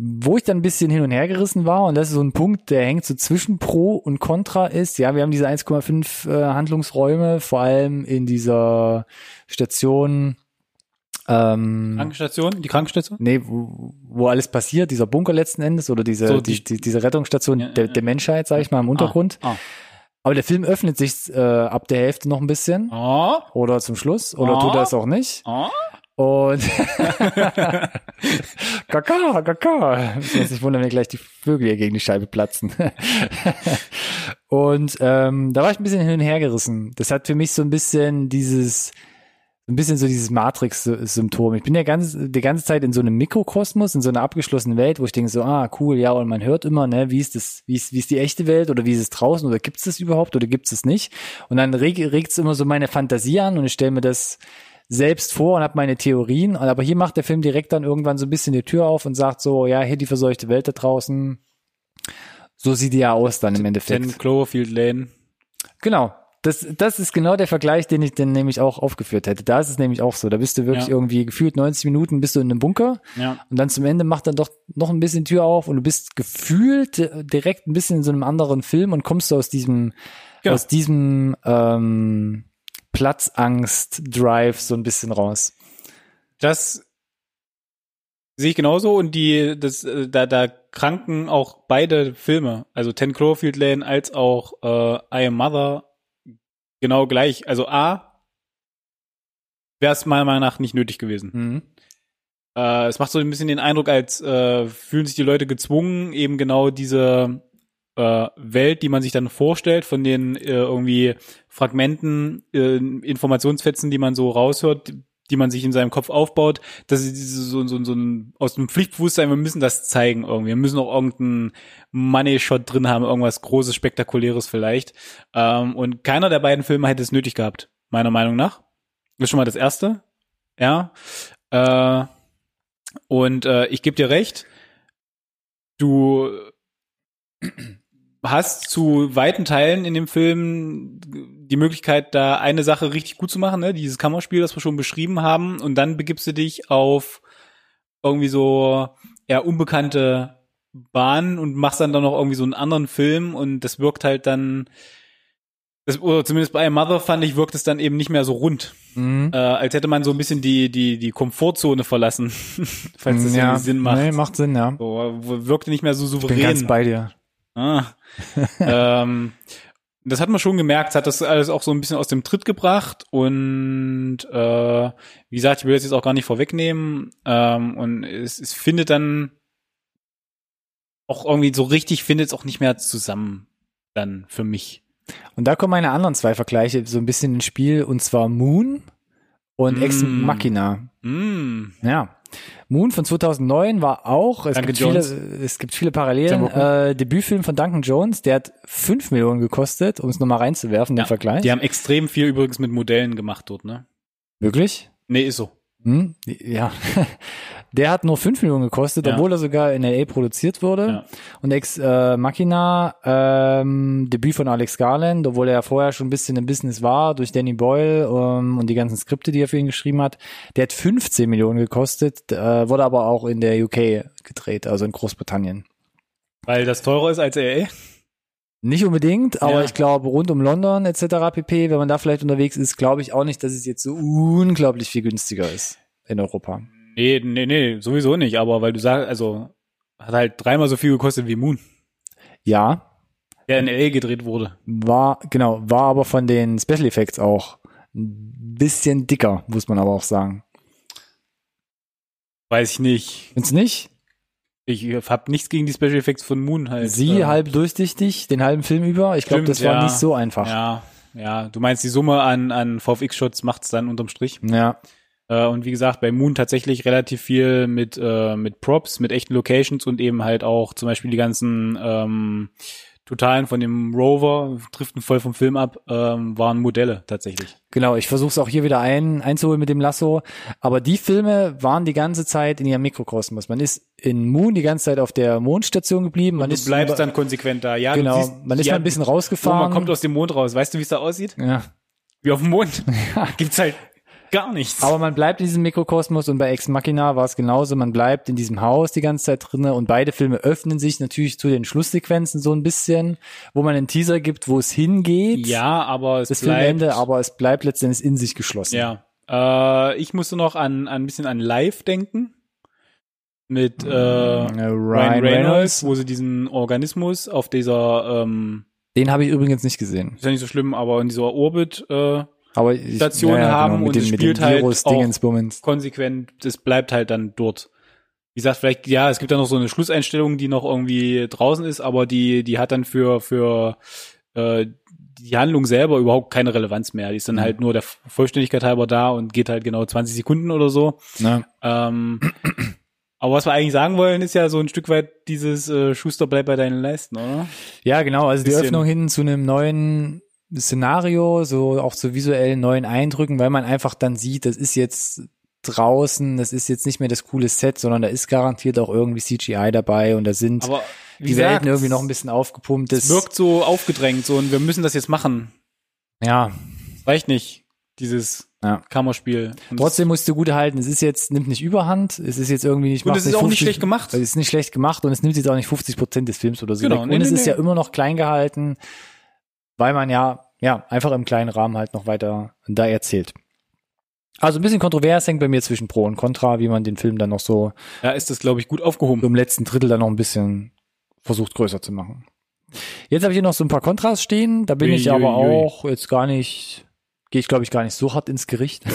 Wo ich dann ein bisschen hin und her gerissen war, und das ist so ein Punkt, der hängt so zwischen Pro und Contra ist, ja, wir haben diese 1,5 äh, Handlungsräume, vor allem in dieser Station, ähm, Krankenstation? Die Krankenstation? nee, wo, wo alles passiert, dieser Bunker letzten Endes oder diese, So, die, die- die, diese Rettungsstation Ja, der, ja, der Menschheit, sage ich mal, im Untergrund. Ah. Aber der Film öffnet sich äh, ab der Hälfte noch ein bisschen Ah. oder zum Schluss oder Ah. tut er es auch nicht. Ah. Und Kaka, Kaka. Muss nicht wundern, wenn gleich die Vögel hier gegen die Scheibe platzen. und ähm, da war ich ein bisschen hin und her gerissen. Das hat für mich so ein bisschen dieses, ein bisschen so dieses Matrix-Symptom. Ich bin ja ganz, die ganze Zeit in so einem Mikrokosmos, in so einer abgeschlossenen Welt, wo ich denke so, ah, cool, ja, und man hört immer, ne, wie ist das, wie ist, wie ist die echte Welt oder wie ist es draußen oder gibt es das überhaupt oder gibt es nicht? Und dann regt es immer so meine Fantasie an und ich stelle mir das selbst vor und habe meine Theorien. Aber hier macht der Film direkt dann irgendwann so ein bisschen die Tür auf und sagt so, ja, hier die verseuchte Welt da draußen. So sieht die ja aus dann im Endeffekt. Ten Cloverfield Lane. Genau. Das, das ist genau der Vergleich, den ich dann nämlich auch aufgeführt hätte. Da ist es nämlich auch so. Da bist du wirklich Ja. irgendwie gefühlt 90 Minuten bist du in einem Bunker Ja. und dann zum Ende macht dann doch noch ein bisschen Tür auf und du bist gefühlt direkt ein bisschen in so einem anderen Film und kommst du aus diesem, Genau. aus diesem ähm, Platzangst-Drive so ein bisschen raus. Das sehe ich genauso und die, das, äh, da, da kranken auch beide Filme, also Ten Cloverfield Lane als auch äh, I Am Mother genau gleich. Also A wäre es meiner Meinung nach nicht nötig gewesen. Mhm. Äh, es macht so ein bisschen den Eindruck, als äh, fühlen sich die Leute gezwungen, eben genau diese äh, Welt, die man sich dann vorstellt, von den äh, irgendwie Fragmenten, äh, Informationsfetzen, die man so raushört, die man sich in seinem Kopf aufbaut, dass so, so, so ein, aus dem Pflichtbewusstsein, wir müssen das zeigen irgendwie. Wir müssen auch irgendeinen Money-Shot drin haben, irgendwas Großes, Spektakuläres vielleicht. Ähm, und keiner der beiden Filme hätte es nötig gehabt, meiner Meinung nach. Das ist schon mal das Erste. Ja. Äh, und äh, ich gebe dir recht, du hast zu weiten Teilen in dem Film die Möglichkeit, da eine Sache richtig gut zu machen, ne? dieses Kammerspiel, das wir schon beschrieben haben, und dann begibst du dich auf irgendwie so eher unbekannte Bahn und machst dann doch noch irgendwie so einen anderen Film und das wirkt halt dann, das, oder zumindest bei Mother fand ich, wirkt es dann eben nicht mehr so rund. Mhm. Äh, als hätte man so ein bisschen die, die, die Komfortzone verlassen, falls das irgendwie Sinn macht. Nee, macht Sinn, ja. So, wirkte nicht mehr so Ich bin ganz souverän. bei dir. Ah. ähm, das hat man schon gemerkt, hat das alles auch so ein bisschen aus dem Tritt gebracht und äh, wie gesagt, ich will das jetzt auch gar nicht vorwegnehmen ähm, und es, es findet dann auch irgendwie so richtig findet es auch nicht mehr zusammen dann für mich. Und da kommen meine anderen zwei Vergleiche so ein bisschen ins Spiel, und zwar Moon und Ex Mm. Machina. Mm. Ja. Moon von 2009 war auch, es, Duncan gibt viele, es gibt viele Parallelen, äh, Debütfilm von Duncan Jones, der hat 5 Millionen gekostet, um es nochmal reinzuwerfen, den Ja, Vergleich. Die haben extrem viel übrigens mit Modellen gemacht dort, ne? Wirklich? Nee, ist so. Hm? Ja. Der hat nur 5 Millionen gekostet, Ja. obwohl er sogar in LA produziert wurde. Ja. Und Ex äh, Machina, ähm, Debüt von Alex Garland, obwohl er ja vorher schon ein bisschen im Business war, durch Danny Boyle ähm, und die ganzen Skripte, die er für ihn geschrieben hat. Der hat 15 Millionen gekostet, äh, wurde aber auch in der UK gedreht, also in Großbritannien. Weil das teurer ist als LA. Nicht unbedingt, aber Ja. ich glaube rund um London etc. pp, wenn man da vielleicht unterwegs ist, glaube ich auch nicht, dass es jetzt so unglaublich viel günstiger ist in Europa. Nee, nee, nee, sowieso nicht, aber weil du sagst, also hat halt dreimal so viel gekostet wie Moon, Ja, der in LA gedreht wurde. war, genau, war aber von den Special Effects auch ein bisschen dicker, muss man aber auch sagen. Weiß ich nicht. Findest nicht? Ich hab nichts gegen die Special Effects von Moon halt. Sie äh, halb durchsichtig, den halben Film über. Ich glaube, das war ja. nicht so einfach. Ja, ja. Du meinst, die Summe an, an VFX-Shots macht's dann unterm Strich. Ja. Äh, und wie gesagt, bei Moon tatsächlich relativ viel mit, äh, mit Props, mit echten Locations und eben halt auch zum Beispiel die ganzen ähm, Totalen von dem Rover, driften voll vom Film ab, ähm, waren Modelle tatsächlich. Genau, ich versuche es auch hier wieder ein, einzuholen mit dem Lasso. Aber die Filme waren die ganze Zeit in ihrem Mikrokosmos. Man ist in Moon die ganze Zeit auf der Mondstation geblieben. Man Du ist bleibst dann konsequent da. Ja, genau, siehst, man ist ja, mal ein bisschen rausgefahren. man kommt aus dem Mond raus. Weißt du, wie es da aussieht? ja. Wie auf dem Mond. Gibt's halt gar nichts. Aber man bleibt in diesem Mikrokosmos und bei Ex Machina war es genauso. Man bleibt in diesem Haus die ganze Zeit drinne und beide Filme öffnen sich natürlich zu den Schlusssequenzen so ein bisschen, wo man einen Teaser gibt, wo es hingeht. ja, aber es das bleibt. Filmende, aber es bleibt letztendlich in sich geschlossen. Ja. Äh, ich musste noch an, an ein bisschen an Live denken. Mit äh, Ryan, Ryan Reynolds, Reynolds. wo sie diesen Organismus auf dieser, ähm, Den habe ich übrigens nicht gesehen. ist ja nicht so schlimm, aber in dieser Orbit äh, Aber ich, Stationen haben mit und dem, es spielt halt Virus auch- konsequent, das bleibt halt dann dort. Wie gesagt, vielleicht, ja, es gibt da noch so eine Schlusseinstellung, die noch irgendwie draußen ist, aber die, die hat dann für, für äh, die Handlung selber überhaupt keine Relevanz mehr. Die ist dann Mhm. halt nur der Vollständigkeit halber da und geht halt genau 20 Sekunden oder so. Ne? Ähm, aber was wir eigentlich sagen wollen, ist ja so ein Stück weit dieses äh, Schuster bleibt bei deinen Leisten, oder? Ja, genau. Also die. Öffnung hin zu einem neuen Szenario, so auch zu visuellen neuen Eindrücken, weil man einfach dann sieht, das ist jetzt draußen, das ist jetzt nicht mehr das coole Set, sondern da ist garantiert auch irgendwie CGI dabei und da sind Aber die gesagt, Welten irgendwie noch ein bisschen aufgepumpt. es Das wirkt so aufgedrängt, so und wir müssen das jetzt machen. ja, Es reicht nicht, dieses Ja. Kammerspiel. Und Trotzdem musst du gut halten, es ist jetzt, nimmt nicht überhand, es ist jetzt irgendwie nicht, Und es ist auch nicht 50 schlecht gemacht. Es ist nicht schlecht gemacht und es nimmt jetzt auch nicht 50 Prozent des Films oder so Genau, weg. nee, und es nee, ist nee. ja immer noch klein gehalten, weil man ja, ja, einfach im kleinen Rahmen halt noch weiter da erzählt. Also ein bisschen kontrovers hängt bei mir zwischen Pro und Contra, wie man den Film dann noch so Da ist das, glaube ich, gut aufgehoben. im letzten Drittel dann noch ein bisschen versucht größer zu machen. Jetzt habe ich hier noch so ein paar Kontras stehen, da bin Ui, ich aber ui, ui. auch jetzt gar nicht, gehe ich glaube ich gar nicht so hart ins Gericht.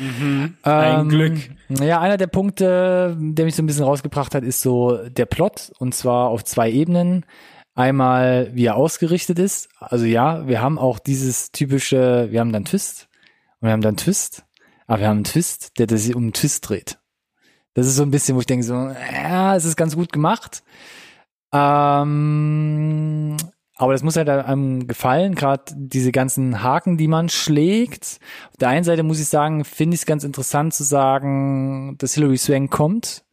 Mhm. Ein Ähm, Glück. Ja, einer der Punkte, der mich so ein bisschen rausgebracht hat, ist so der Plot und zwar auf zwei Ebenen. Einmal, wie er ausgerichtet ist. Also ja, wir haben auch dieses typische, wir haben dann Twist und wir haben dann Twist, aber wir haben einen Twist, der sich um einen Twist dreht. Das ist so ein bisschen, wo ich denke so, ja, es ist ganz gut gemacht. Ähm, aber das muss halt einem gefallen, gerade diese ganzen Haken, die man schlägt. Auf der einen Seite muss ich sagen, finde ich es ganz interessant zu sagen, dass Hilary Swank kommt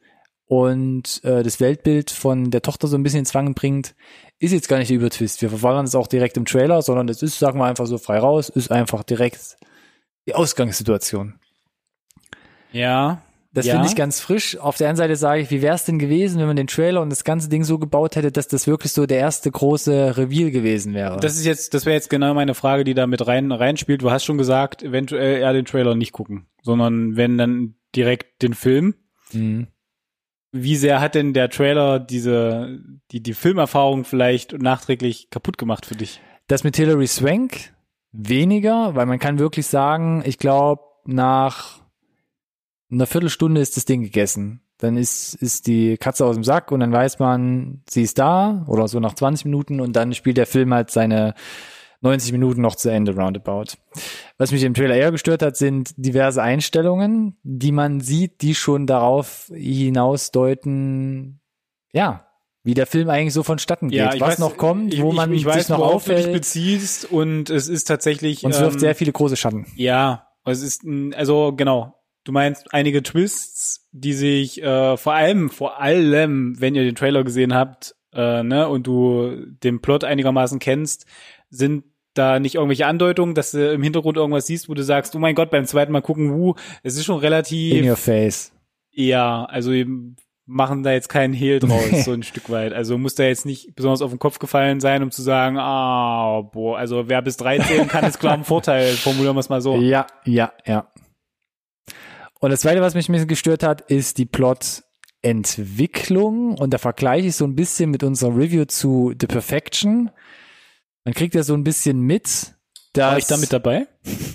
und äh, das Weltbild von der Tochter so ein bisschen ins Wangen bringt, ist jetzt gar nicht der Übertwist. Wir verwandern es auch direkt im Trailer, sondern es ist, sagen wir einfach so frei raus, ist einfach direkt die Ausgangssituation. Ja, Das Ja. finde ich ganz frisch. Auf der anderen Seite sage ich, wie wäre es denn gewesen, wenn man den Trailer und das ganze Ding so gebaut hätte, dass das wirklich so der erste große Reveal gewesen wäre. Das ist jetzt, das wäre jetzt genau meine Frage, die da mit rein reinspielt. Du hast schon gesagt, eventuell eher den Trailer nicht gucken, sondern wenn dann direkt den Film. Mhm. Wie sehr hat denn der Trailer diese die die Filmerfahrung vielleicht nachträglich kaputt gemacht für dich? Das mit Hilary Swank weniger, weil man kann wirklich sagen, ich glaube, nach einer Viertelstunde ist das Ding gegessen. Dann ist, ist die Katze aus dem Sack und dann weiß man, sie ist da oder so nach 20 Minuten und dann spielt der Film halt seine 90 Minuten noch zu Ende roundabout. Was mich im Trailer eher gestört hat, sind diverse Einstellungen, die man sieht, die schon darauf hinausdeuten, ja, wie der Film eigentlich so vonstatten geht, was noch kommt, ich, wo man ich, ich weiß, sich noch worauf du auffällt beziehst und es ist tatsächlich und es wirft ähm, sehr viele große Schatten. Ja, es ist also genau. Du meinst einige Twists, die sich äh, vor allem, vor allem, wenn ihr den Trailer gesehen habt, äh, ne, und du den Plot einigermaßen kennst, sind da nicht irgendwelche Andeutungen, dass du im Hintergrund irgendwas siehst, wo du sagst, oh mein Gott, beim zweiten Mal gucken, wuh, es ist schon In relativ, your face. ja, also machen da jetzt keinen Hehl draus, so ein Stück weit. Also muss da jetzt nicht besonders auf den Kopf gefallen sein, um zu sagen, ah, boah, also wer bis 13 kann, ist klar ein Vorteil, formulieren wir es mal so. Ja, ja, ja. Und das zweite, was mich ein bisschen gestört hat, ist die Plot-Entwicklung. Und da vergleiche ich so ein bisschen mit unserer Review zu The Perfection. Man kriegt ja so ein bisschen mit, dass War ich da mit dabei?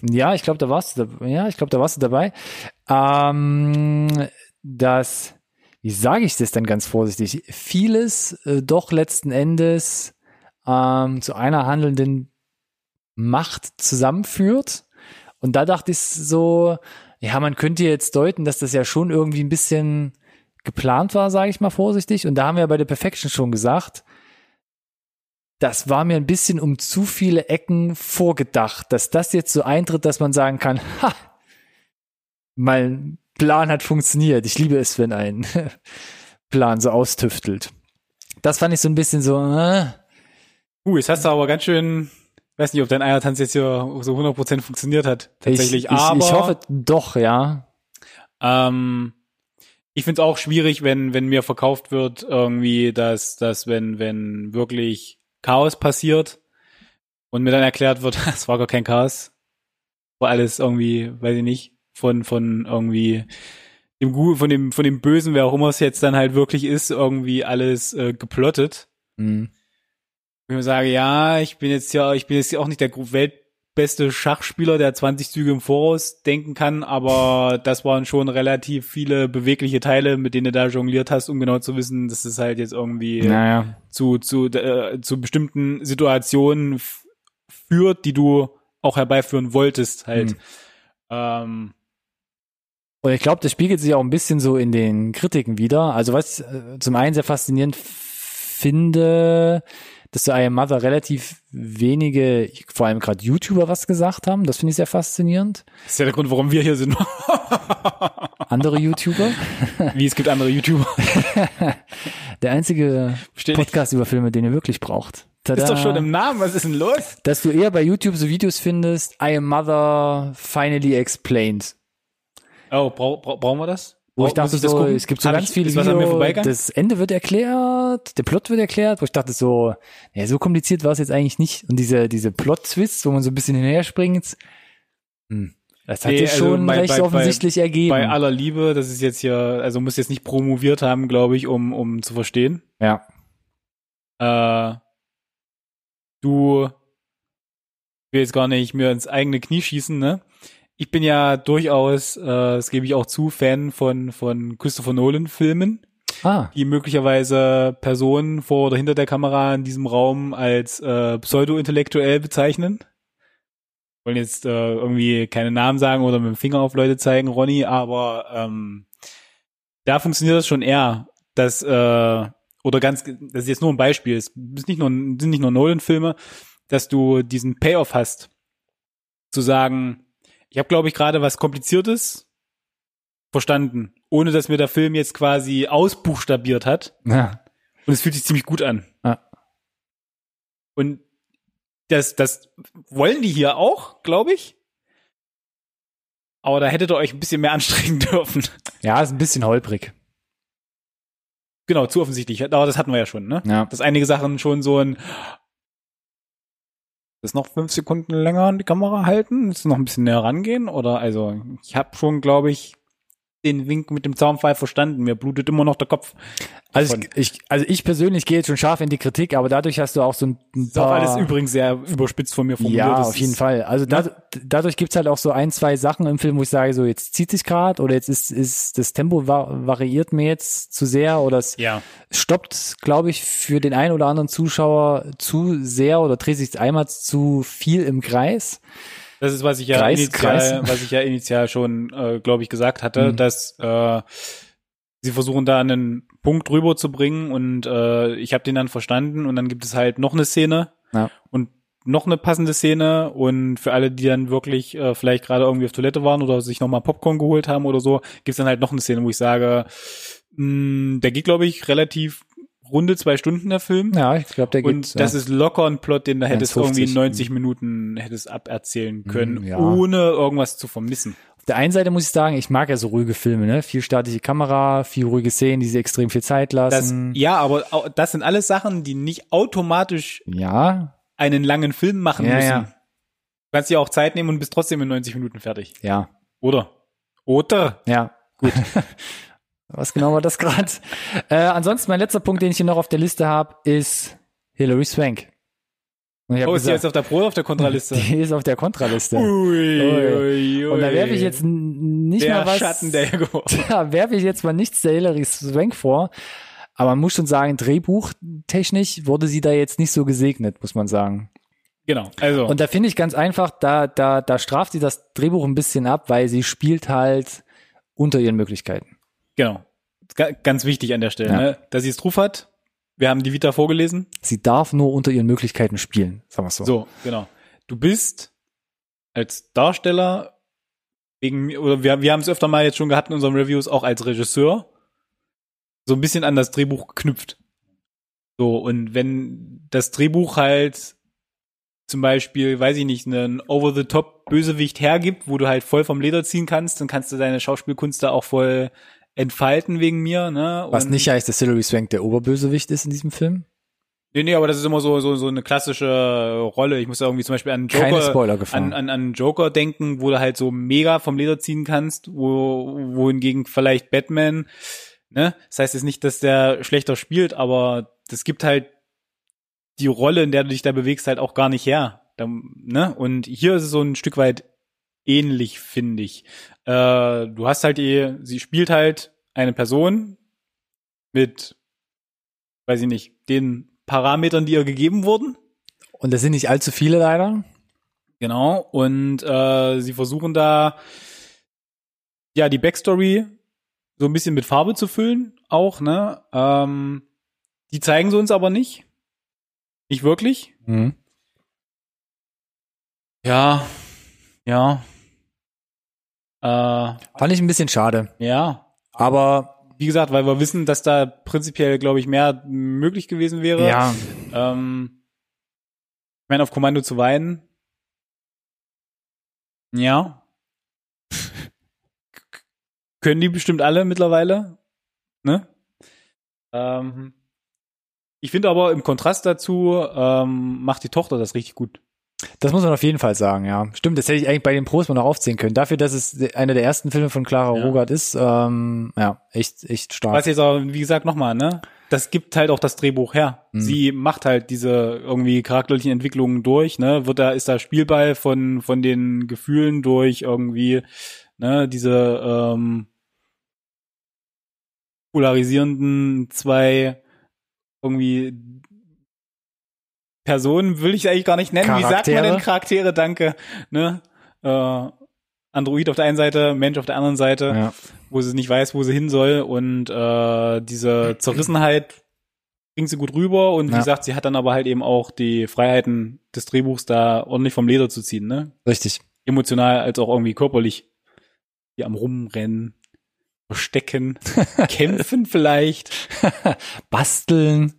Ja, ich glaube, da warst du, da, ja, ich glaube, da warst du dabei. Ähm, dass, wie sage ich das dann ganz vorsichtig, vieles äh, doch letzten Endes ähm, zu einer handelnden Macht zusammenführt. Und da dachte ich so, ja, man könnte jetzt deuten, dass das ja schon irgendwie ein bisschen geplant war, sage ich mal vorsichtig. Und da haben wir bei der Perfection schon gesagt, das war mir ein bisschen um zu viele Ecken vorgedacht, dass das jetzt so eintritt, dass man sagen kann, ha, mein Plan hat funktioniert. Ich liebe es, wenn ein Plan so austüftelt. Das fand ich so ein bisschen so, äh, Uh, jetzt hast du aber ganz schön, weiß nicht, ob dein Eiertanz jetzt hier so 100% funktioniert hat. Tatsächlich. ich, ich, aber ich hoffe doch, ja. ähm, ich finde es auch schwierig, wenn, wenn mir verkauft wird, irgendwie, dass, dass wenn, wenn wirklich Chaos passiert und mir dann erklärt wird, es war gar kein Chaos. War alles irgendwie, weiß ich nicht, von, von irgendwie dem Gu von dem, von dem Bösen, wer auch immer es jetzt dann halt wirklich ist, irgendwie alles äh, geplottet. Hm. Wenn ich sage, ja, ich bin jetzt ja, ich bin jetzt ja auch nicht der gro- weltbeste Schachspieler, der 20 Züge im Voraus denken kann, aber das waren schon relativ viele bewegliche Teile, mit denen du da jongliert hast, um genau zu wissen, dass es halt jetzt irgendwie Naja. zu, zu, äh, zu bestimmten Situationen führt, die du auch herbeiführen wolltest, halt. Hm. Ähm, Und ich glaube, das spiegelt sich auch ein bisschen so in den Kritiken wieder. Also was ich äh, zum einen sehr faszinierend finde, dass zu I Am Mother relativ wenige, vor allem gerade YouTuber was gesagt haben. Das finde ich sehr faszinierend. das ist ja der Grund, warum wir hier sind. Andere YouTuber. Wie es gibt andere YouTuber. Der einzige nicht. Podcast über Filme, den ihr wirklich braucht. Tada. Ist doch schon im Namen, was ist denn los? dass du eher bei YouTube so Videos findest, I Am Mother finally explained. Oh, brau, brau, brauchen wir das? Wo ich Brau- muss dachte das so, gucken? es gibt so Hab ganz ich, viele Videos, das Ende wird erklärt, der Plot wird erklärt, wo ich dachte so, ja, so kompliziert war es jetzt eigentlich nicht. Und diese, diese Plot-Twists, wo man so ein bisschen hinherspringt, hm, das hat Nee, sich also schon bei- recht bei- offensichtlich ergeben. Bei aller Liebe, das ist jetzt hier, also muss jetzt nicht promoviert haben, glaube ich, um, um zu verstehen. ja. Äh, du will jetzt gar nicht mir ins eigene Knie schießen, ne? Ich bin ja durchaus, äh, das gebe ich auch zu, Fan von, von Christopher Nolan Filmen, Ah, die möglicherweise Personen vor oder hinter der Kamera in diesem Raum als äh, pseudo-intellektuell bezeichnen. Wollen jetzt äh, irgendwie keine Namen sagen oder mit dem Finger auf Leute zeigen, Ronny, aber ähm, da funktioniert das schon eher, dass äh, oder ganz, das ist jetzt nur ein Beispiel, es ist nicht nur, sind nicht nur Nolan-Filme, dass du diesen Payoff hast, zu sagen, ich habe, glaube ich, gerade was Kompliziertes verstanden, ohne dass mir der Film jetzt quasi ausbuchstabiert hat. ja. Und es fühlt sich ziemlich gut an. Ja. Und das, das wollen die hier auch, glaube ich. Aber da hättet ihr euch ein bisschen mehr anstrengen dürfen. Ja, ist ein bisschen holprig. Genau, zu offensichtlich. Aber das hatten wir ja schon, ne? Ja. Dass einige Sachen schon so ein das noch fünf Sekunden länger an die Kamera halten, das noch ein bisschen näher rangehen? Oder also ich habe schon, glaube ich, den Wink mit dem Zaunpfeil verstanden. Mir blutet immer noch der Kopf. Also ich, ich, also ich persönlich gehe jetzt schon scharf in die Kritik, aber dadurch hast du auch so ein, ein ist paar... alles übrigens sehr überspitzt von mir formuliert. Ja, Das auf jeden ist- Fall. Also da, dadurch gibt's halt auch so ein, zwei Sachen im Film, wo ich sage, so jetzt zieht sich gerade oder jetzt ist, ist das Tempo va variiert mir jetzt zu sehr oder es Ja. stoppt, glaube ich, für den einen oder anderen Zuschauer zu sehr oder dreht sich einmal zu viel im Kreis. Das ist, was ich ja Kreis, initial, Kreis. was ich ja initial schon, äh, glaube ich, gesagt hatte, Mhm. dass äh, sie versuchen da einen Punkt rüberzubringen und äh, ich habe den dann verstanden und dann gibt es halt noch eine Szene Ja. und noch eine passende Szene und für alle, die dann wirklich äh, vielleicht gerade irgendwie auf Toilette waren oder sich nochmal Popcorn geholt haben oder so, gibt's dann halt noch eine Szene, wo ich sage, mh, der geht, glaube ich, relativ runde zwei Stunden der Film. Ja, ich glaube, der geht. Und das ja. ist locker ein Plot, den du hättest 1,50, irgendwie in 90 Minuten hättest aberzählen können, Mm, ja. ohne irgendwas zu vermissen. Auf der einen Seite muss ich sagen, ich mag ja so ruhige Filme, ne? Viel statische Kamera, viel ruhige Szenen, die sie extrem viel Zeit Das, lassen. ja, aber das sind alles Sachen, die nicht automatisch ja, einen langen Film machen Ja, müssen. ja. Du kannst dir auch Zeit nehmen und bist trotzdem in 90 Minuten fertig. ja, Oder? Oder? ja, gut. Was genau war das gerade? Äh, ansonsten, mein letzter Punkt, den ich hier noch auf der Liste habe, ist Hilary Swank. Oh, ist die gesagt, jetzt auf der Pro- oder auf der Kontraliste? die ist auf der Kontraliste. Ui, Ui. ui, Und da werfe ich jetzt nicht der mal was. Schatten der Ego. Da werfe ich jetzt mal nichts der Hilary Swank vor. Aber man muss schon sagen, drehbuchtechnisch wurde sie da jetzt nicht so gesegnet, muss man sagen. Genau. Also, Und da finde ich ganz einfach, da, da, da straft sie das Drehbuch ein bisschen ab, weil sie spielt halt unter ihren Möglichkeiten. Genau. Ga- Ganz wichtig an der Stelle, Ja. ne? dass sie es drauf hat. Wir haben die Vita vorgelesen. Sie darf nur unter ihren Möglichkeiten spielen, sagen wir so. So, genau. Du bist als Darsteller wegen oder wir, wir haben es öfter mal jetzt schon gehabt in unseren Reviews auch als Regisseur so ein bisschen an das Drehbuch geknüpft. So und wenn das Drehbuch halt zum Beispiel, weiß ich nicht, einen over-the-top Bösewicht hergibt, wo du halt voll vom Leder ziehen kannst, dann kannst du deine Schauspielkunst da auch voll entfalten wegen mir, ne? Was nicht heißt, dass Hilary Swank der Oberbösewicht ist in diesem Film. Nee, nee, aber das ist immer so, so, so eine klassische Rolle. Ich muss da irgendwie zum Beispiel an Joker, an, an, an Joker denken, wo du halt so mega vom Leder ziehen kannst, wo, wohingegen vielleicht Batman, ne? Das heißt jetzt nicht, dass der schlechter spielt, aber das gibt halt die Rolle, in der du dich da bewegst, halt auch gar nicht her. Da, ne? Und hier ist es so ein Stück weit ähnlich, finde ich. Äh, du hast halt die, sie spielt halt eine Person mit, weiß ich nicht, den Parametern, die ihr gegeben wurden. Und das sind nicht allzu viele leider. Genau. Und äh, sie versuchen da ja die Backstory so ein bisschen mit Farbe zu füllen, auch, ne? Ähm, die zeigen sie uns aber nicht. Nicht wirklich. Mhm. Ja. Ja. Äh, Fand ich ein bisschen schade. ja. Aber Wie gesagt, weil wir wissen, dass da prinzipiell, glaube ich, mehr möglich gewesen wäre. ja, Ähm, ich meine, auf Kommando zu weinen. Ja. Können die bestimmt alle mittlerweile. Ne? Ähm, ich finde aber im Kontrast dazu ähm, macht die Tochter das richtig gut. Das muss man auf jeden Fall sagen, ja. Stimmt, das hätte ich eigentlich bei den Pros mal noch aufzählen können. Dafür, dass es einer der ersten Filme von Clara Ja. Rogert ist, ähm, ja, echt, echt stark. Was jetzt aber, wie gesagt, nochmal, ne? Das gibt halt auch das Drehbuch her. Mhm. Sie macht halt diese irgendwie charakterlichen Entwicklungen durch, ne? Wird da, ist da Spielball von, von den Gefühlen durch irgendwie, ne, diese ähm, polarisierenden zwei irgendwie Personen will ich eigentlich gar nicht nennen. Wie sagt man Charaktere? denn Charaktere? Danke. Ne? Äh, Android auf der einen Seite, Mensch auf der anderen Seite ja. wo sie nicht weiß, wo sie hin soll und äh, diese Zerrissenheit bringt sie gut rüber und wie Ja. gesagt, sie hat dann aber halt eben auch die Freiheiten des Drehbuchs da ordentlich vom Leder zu ziehen, ne? Richtig. Emotional als auch irgendwie körperlich. Die am Rumrennen, verstecken, kämpfen vielleicht. Basteln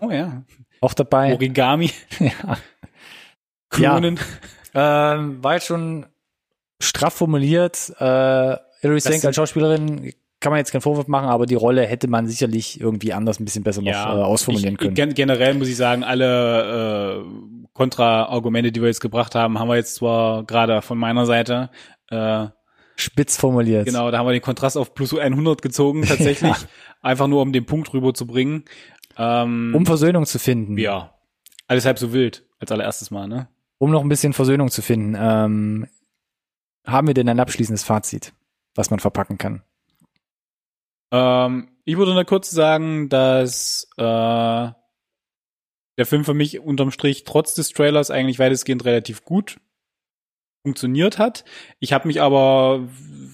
Oh ja. Auch dabei. Origami, Ja. klonen. Ähm, war jetzt schon straff formuliert. Äh, Hilary Swank als Schauspielerin kann man jetzt keinen Vorwurf machen, aber die Rolle hätte man sicherlich irgendwie anders ein bisschen besser noch Ja, äh, ausformulieren ich, können. gen- Generell muss ich sagen, alle äh, Kontra-Argumente, die wir jetzt gebracht haben, haben wir jetzt zwar gerade von meiner Seite, äh, Spitz formuliert. genau, da haben wir den Kontrast auf plus 100 gezogen, tatsächlich, einfach nur um den Punkt rüberzubringen. Ähm, Um Versöhnung zu finden. ja, alles halb so wild, als allererstes Mal, ne? Um noch ein bisschen Versöhnung zu finden. Ähm, haben wir denn ein abschließendes Fazit, was man verpacken kann? Ähm, ich würde nur kurz sagen, dass äh, der Film für mich unterm Strich trotz des Trailers eigentlich weitestgehend relativ gut funktioniert hat. Ich habe mich aber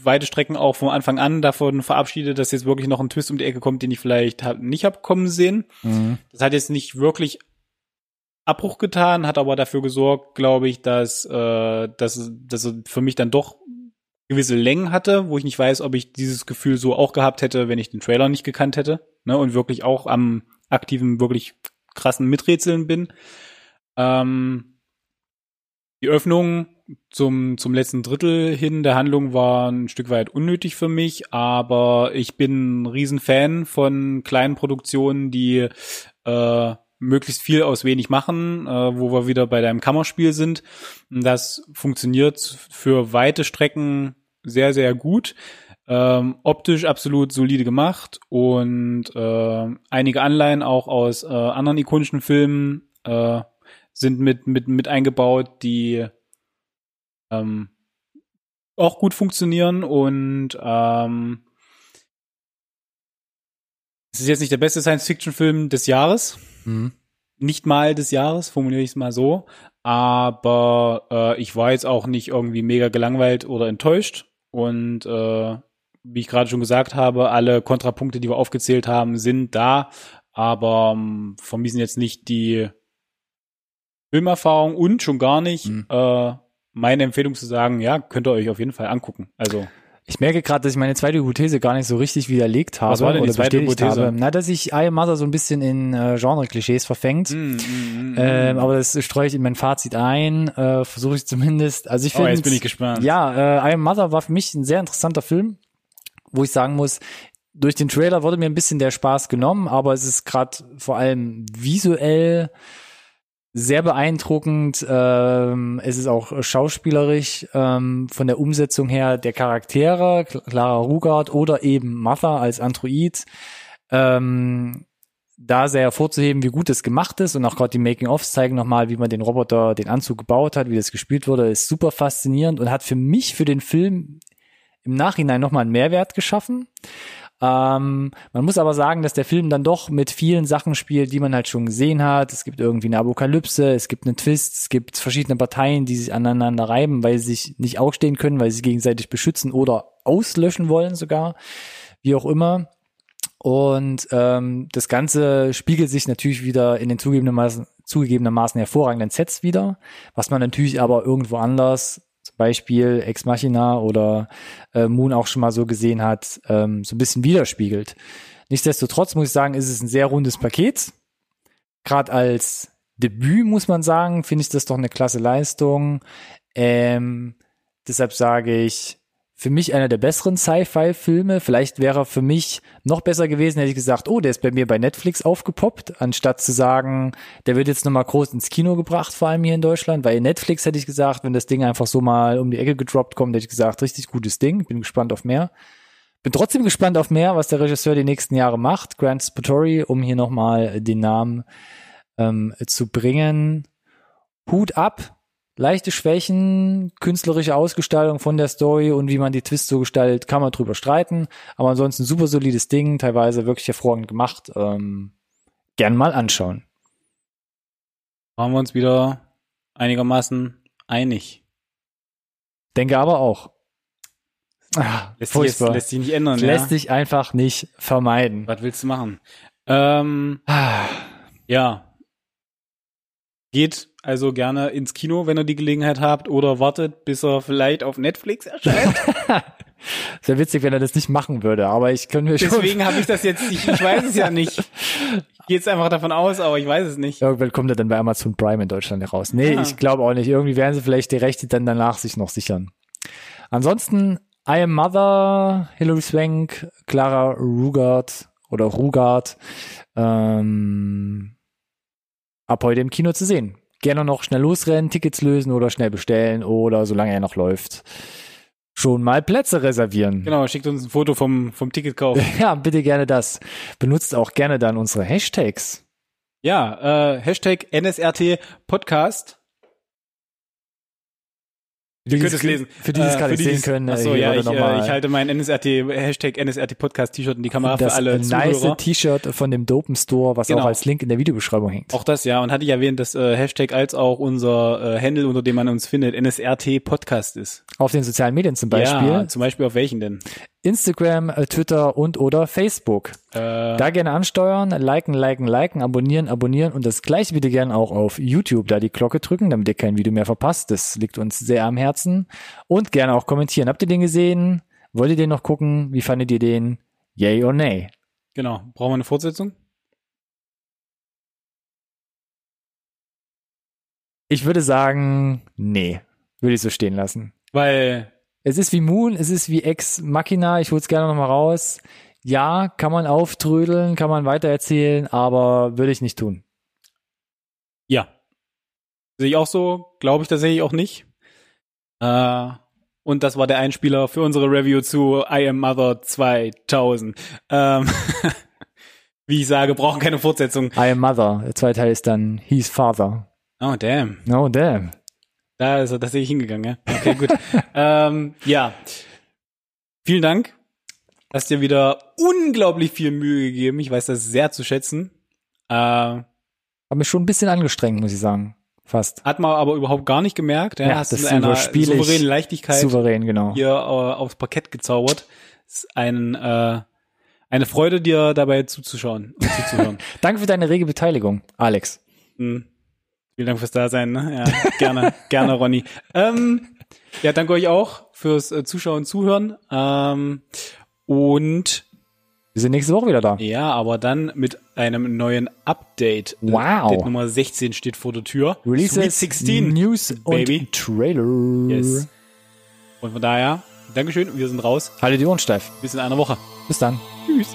weite Strecken auch von Anfang an davon verabschiedet, dass jetzt wirklich noch ein Twist um die Ecke kommt, den ich vielleicht hab, nicht hab kommen sehen. Mhm. Das hat jetzt nicht wirklich Abbruch getan, hat aber dafür gesorgt, glaube ich, dass, äh, dass, dass er für mich dann doch gewisse Längen hatte, wo ich nicht weiß, ob ich dieses Gefühl so auch gehabt hätte, wenn ich den Trailer nicht gekannt hätte ne, und wirklich auch am aktiven, wirklich krassen Miträtseln bin. Ähm, die Öffnung zum, zum letzten Drittel hin der Handlung war ein Stück weit unnötig für mich, aber ich bin ein Riesenfan von kleinen Produktionen, die äh, möglichst viel aus wenig machen, äh, wo wir wieder bei deinem Kammerspiel sind. Das funktioniert für weite Strecken sehr, sehr gut. Ähm, optisch absolut solide gemacht und äh, einige Anleihen auch aus äh, anderen ikonischen Filmen äh, sind mit, mit, mit eingebaut, die ähm, auch gut funktionieren und ähm, es ist jetzt nicht der beste Science-Fiction-Film des Jahres, Mhm. nicht mal des Jahres, formuliere ich es mal so. Aber äh, ich war jetzt auch nicht irgendwie mega gelangweilt oder enttäuscht. Und äh, wie ich gerade schon gesagt habe, alle Kontrapunkte, die wir aufgezählt haben, sind da, aber ähm, vermiesen jetzt nicht die Filmerfahrung und schon gar nicht Mhm. äh, meine Empfehlung zu sagen, ja, könnt ihr euch auf jeden Fall angucken. Also Ich merke gerade, dass ich meine zweite Hypothese gar nicht so richtig widerlegt habe Was war denn die oder zweite bestätigt Hypothese? habe. Na, dass sich I Am Mother so ein bisschen in äh, Genre-Klischees verfängt. mm, mm, mm, Ähm, aber das streue ich in mein Fazit ein, äh, versuche ich zumindest. Also ich oh, finde, jetzt bin ich gespannt. ja, äh, I Am Mother war für mich ein sehr interessanter Film, wo ich sagen muss, durch den Trailer wurde mir ein bisschen der Spaß genommen, aber es ist gerade vor allem visuell sehr beeindruckend. Ähm, es ist auch schauspielerisch ähm, von der Umsetzung her der Charaktere, Clara Rugard oder eben Martha als Android. Ähm, da sehr hervorzuheben, wie gut es gemacht ist und auch gerade die Making-ofs zeigen nochmal, wie man den Roboter, den Anzug gebaut hat, wie das gespielt wurde, ist super faszinierend und hat für mich für den Film im Nachhinein nochmal einen Mehrwert geschaffen. Ähm, man muss aber sagen, dass der Film dann doch mit vielen Sachen spielt, die man halt schon gesehen hat. Es gibt irgendwie eine Apokalypse, es gibt einen Twist, es gibt verschiedene Parteien, die sich aneinander reiben, weil sie sich nicht ausstehen können, weil sie sich gegenseitig beschützen oder auslöschen wollen sogar, wie auch immer. Und ähm, das Ganze spiegelt sich natürlich wieder in den zugegebenermaßen, zugegebenermaßen hervorragenden Sets wieder, was man natürlich aber irgendwo anders, Beispiel Ex Machina oder äh, Moon auch schon mal so gesehen hat, ähm, so ein bisschen widerspiegelt. Nichtsdestotrotz muss ich sagen, ist es ein sehr rundes Paket. Gerade als Debüt muss man sagen, finde ich das doch eine klasse Leistung. Ähm, deshalb sage ich, für mich einer der besseren Sci-Fi-Filme. Vielleicht wäre er für mich noch besser gewesen, hätte ich gesagt, oh, der ist bei mir bei Netflix aufgepoppt, anstatt zu sagen, der wird jetzt nochmal groß ins Kino gebracht, vor allem hier in Deutschland. Weil Netflix hätte ich gesagt, wenn das Ding einfach so mal um die Ecke gedroppt kommt, hätte ich gesagt, richtig gutes Ding. Bin gespannt auf mehr. Bin trotzdem gespannt auf mehr, was der Regisseur die nächsten Jahre macht. Grant Spatori, um hier nochmal den Namen ähm, zu bringen. Hut ab, leichte Schwächen, künstlerische Ausgestaltung von der Story und wie man die Twist so gestaltet, kann man drüber streiten. Aber ansonsten super solides Ding, teilweise wirklich hervorragend gemacht. Ähm, gern mal anschauen. Waren wir uns wieder einigermaßen einig. Denke aber auch. Ah, Lässt sich, jetzt, lässt sich nicht ändern, Lässt ja? sich einfach nicht vermeiden. Was willst du machen? Ähm, Ah, ja. Geht also gerne ins Kino, wenn ihr die Gelegenheit habt, oder wartet, bis er vielleicht auf Netflix erscheint. Sehr witzig, wenn er das nicht machen würde, aber ich könnte mir schon. Deswegen habe ich das jetzt, ich, ich weiß es ja nicht. Ich gehe jetzt einfach davon aus, aber ich weiß es nicht. Irgendwann kommt er dann bei Amazon Prime in Deutschland raus. Nee, Ah. ich glaube auch nicht. Irgendwie werden sie vielleicht die Rechte dann danach sich noch sichern. Ansonsten I Am Mother, Hilary Swank, Clara Rugard oder Rugard ähm, ab heute im Kino zu sehen. Gerne noch schnell losrennen, Tickets lösen oder schnell bestellen oder solange er noch läuft, schon mal Plätze reservieren. Genau, schickt uns ein Foto vom, vom Ticketkauf. Ja, bitte gerne das. Benutzt auch gerne dann unsere Hashtags. Ja, äh, Hashtag NSRT Podcast. Ihr könnt es lesen. Für die, die es Äh, gerade die, sehen können. Achso, äh, ja, ich, äh, ich halte mein NSRT, Hashtag NSRT Podcast T-Shirt in die Kamera das für alle nice Zuhörer. T-Shirt von dem Dopen Store, was Genau. auch als Link in der Videobeschreibung hängt. Auch das, ja, und hatte ich erwähnt, dass äh, Hashtag als auch unser äh, Handle, unter dem man uns findet, NSRT Podcast ist. Auf den sozialen Medien zum Beispiel. Ja, zum Beispiel auf welchen denn? Instagram, äh, Twitter und oder Facebook. Äh, Da gerne ansteuern, liken, liken, liken, abonnieren, abonnieren und das gleiche bitte gerne auch auf YouTube, da die Glocke drücken, damit ihr kein Video mehr verpasst. Das liegt uns sehr am Herzen. Und gerne auch kommentieren. Habt ihr den gesehen? Wollt ihr den noch gucken? Wie fandet ihr den? Yay or nay? genau. Brauchen wir eine Fortsetzung? Ich würde sagen, nee. Würde ich so stehen lassen. Weil, Es ist wie Moon, es ist wie Ex Machina, ich hol's gerne nochmal raus. Ja, kann man auftrödeln, kann man weitererzählen, aber würde ich nicht tun. ja. Sehe ich auch so, glaube ich tatsächlich auch nicht. Äh, und das war der Einspieler für unsere Review zu I Am Mother 2000. Ähm, wie ich sage, brauchen keine Fortsetzung. I am Mother. Der zweite Teil ist dann He's Father. Oh, damn. No, damn. Da ist er tatsächlich hingegangen, ja. Okay, gut. ähm, ja. Vielen Dank. Hast dir wieder unglaublich viel Mühe gegeben. Ich weiß das sehr zu schätzen. Äh, Hab mich schon ein bisschen angestrengt, muss ich sagen. Fast. hat man aber überhaupt gar nicht gemerkt. Ja, Ja, Hast das in einer souveränen Leichtigkeit Souverän, genau. hier äh, aufs Parkett gezaubert. ist ein, äh, eine Freude, dir dabei zuzuschauen und zuzuhören. Danke für deine rege Beteiligung, Alex. Hm. Vielen Dank fürs Dasein. Ne? Ja, gerne, gerne, Ronny. Ähm, ja, danke euch auch fürs äh, Zuschauen und Zuhören. Ähm, und Wir sind nächste Woche wieder da. ja, aber dann mit einem neuen Update. Wow. Update Nummer 16 steht vor der Tür. Releases, Sweet 16. News baby. und Trailer. Yes. Und von daher, Dankeschön, wir sind raus. Halte die Ohren steif. Bis in einer Woche. Bis dann. Tschüss.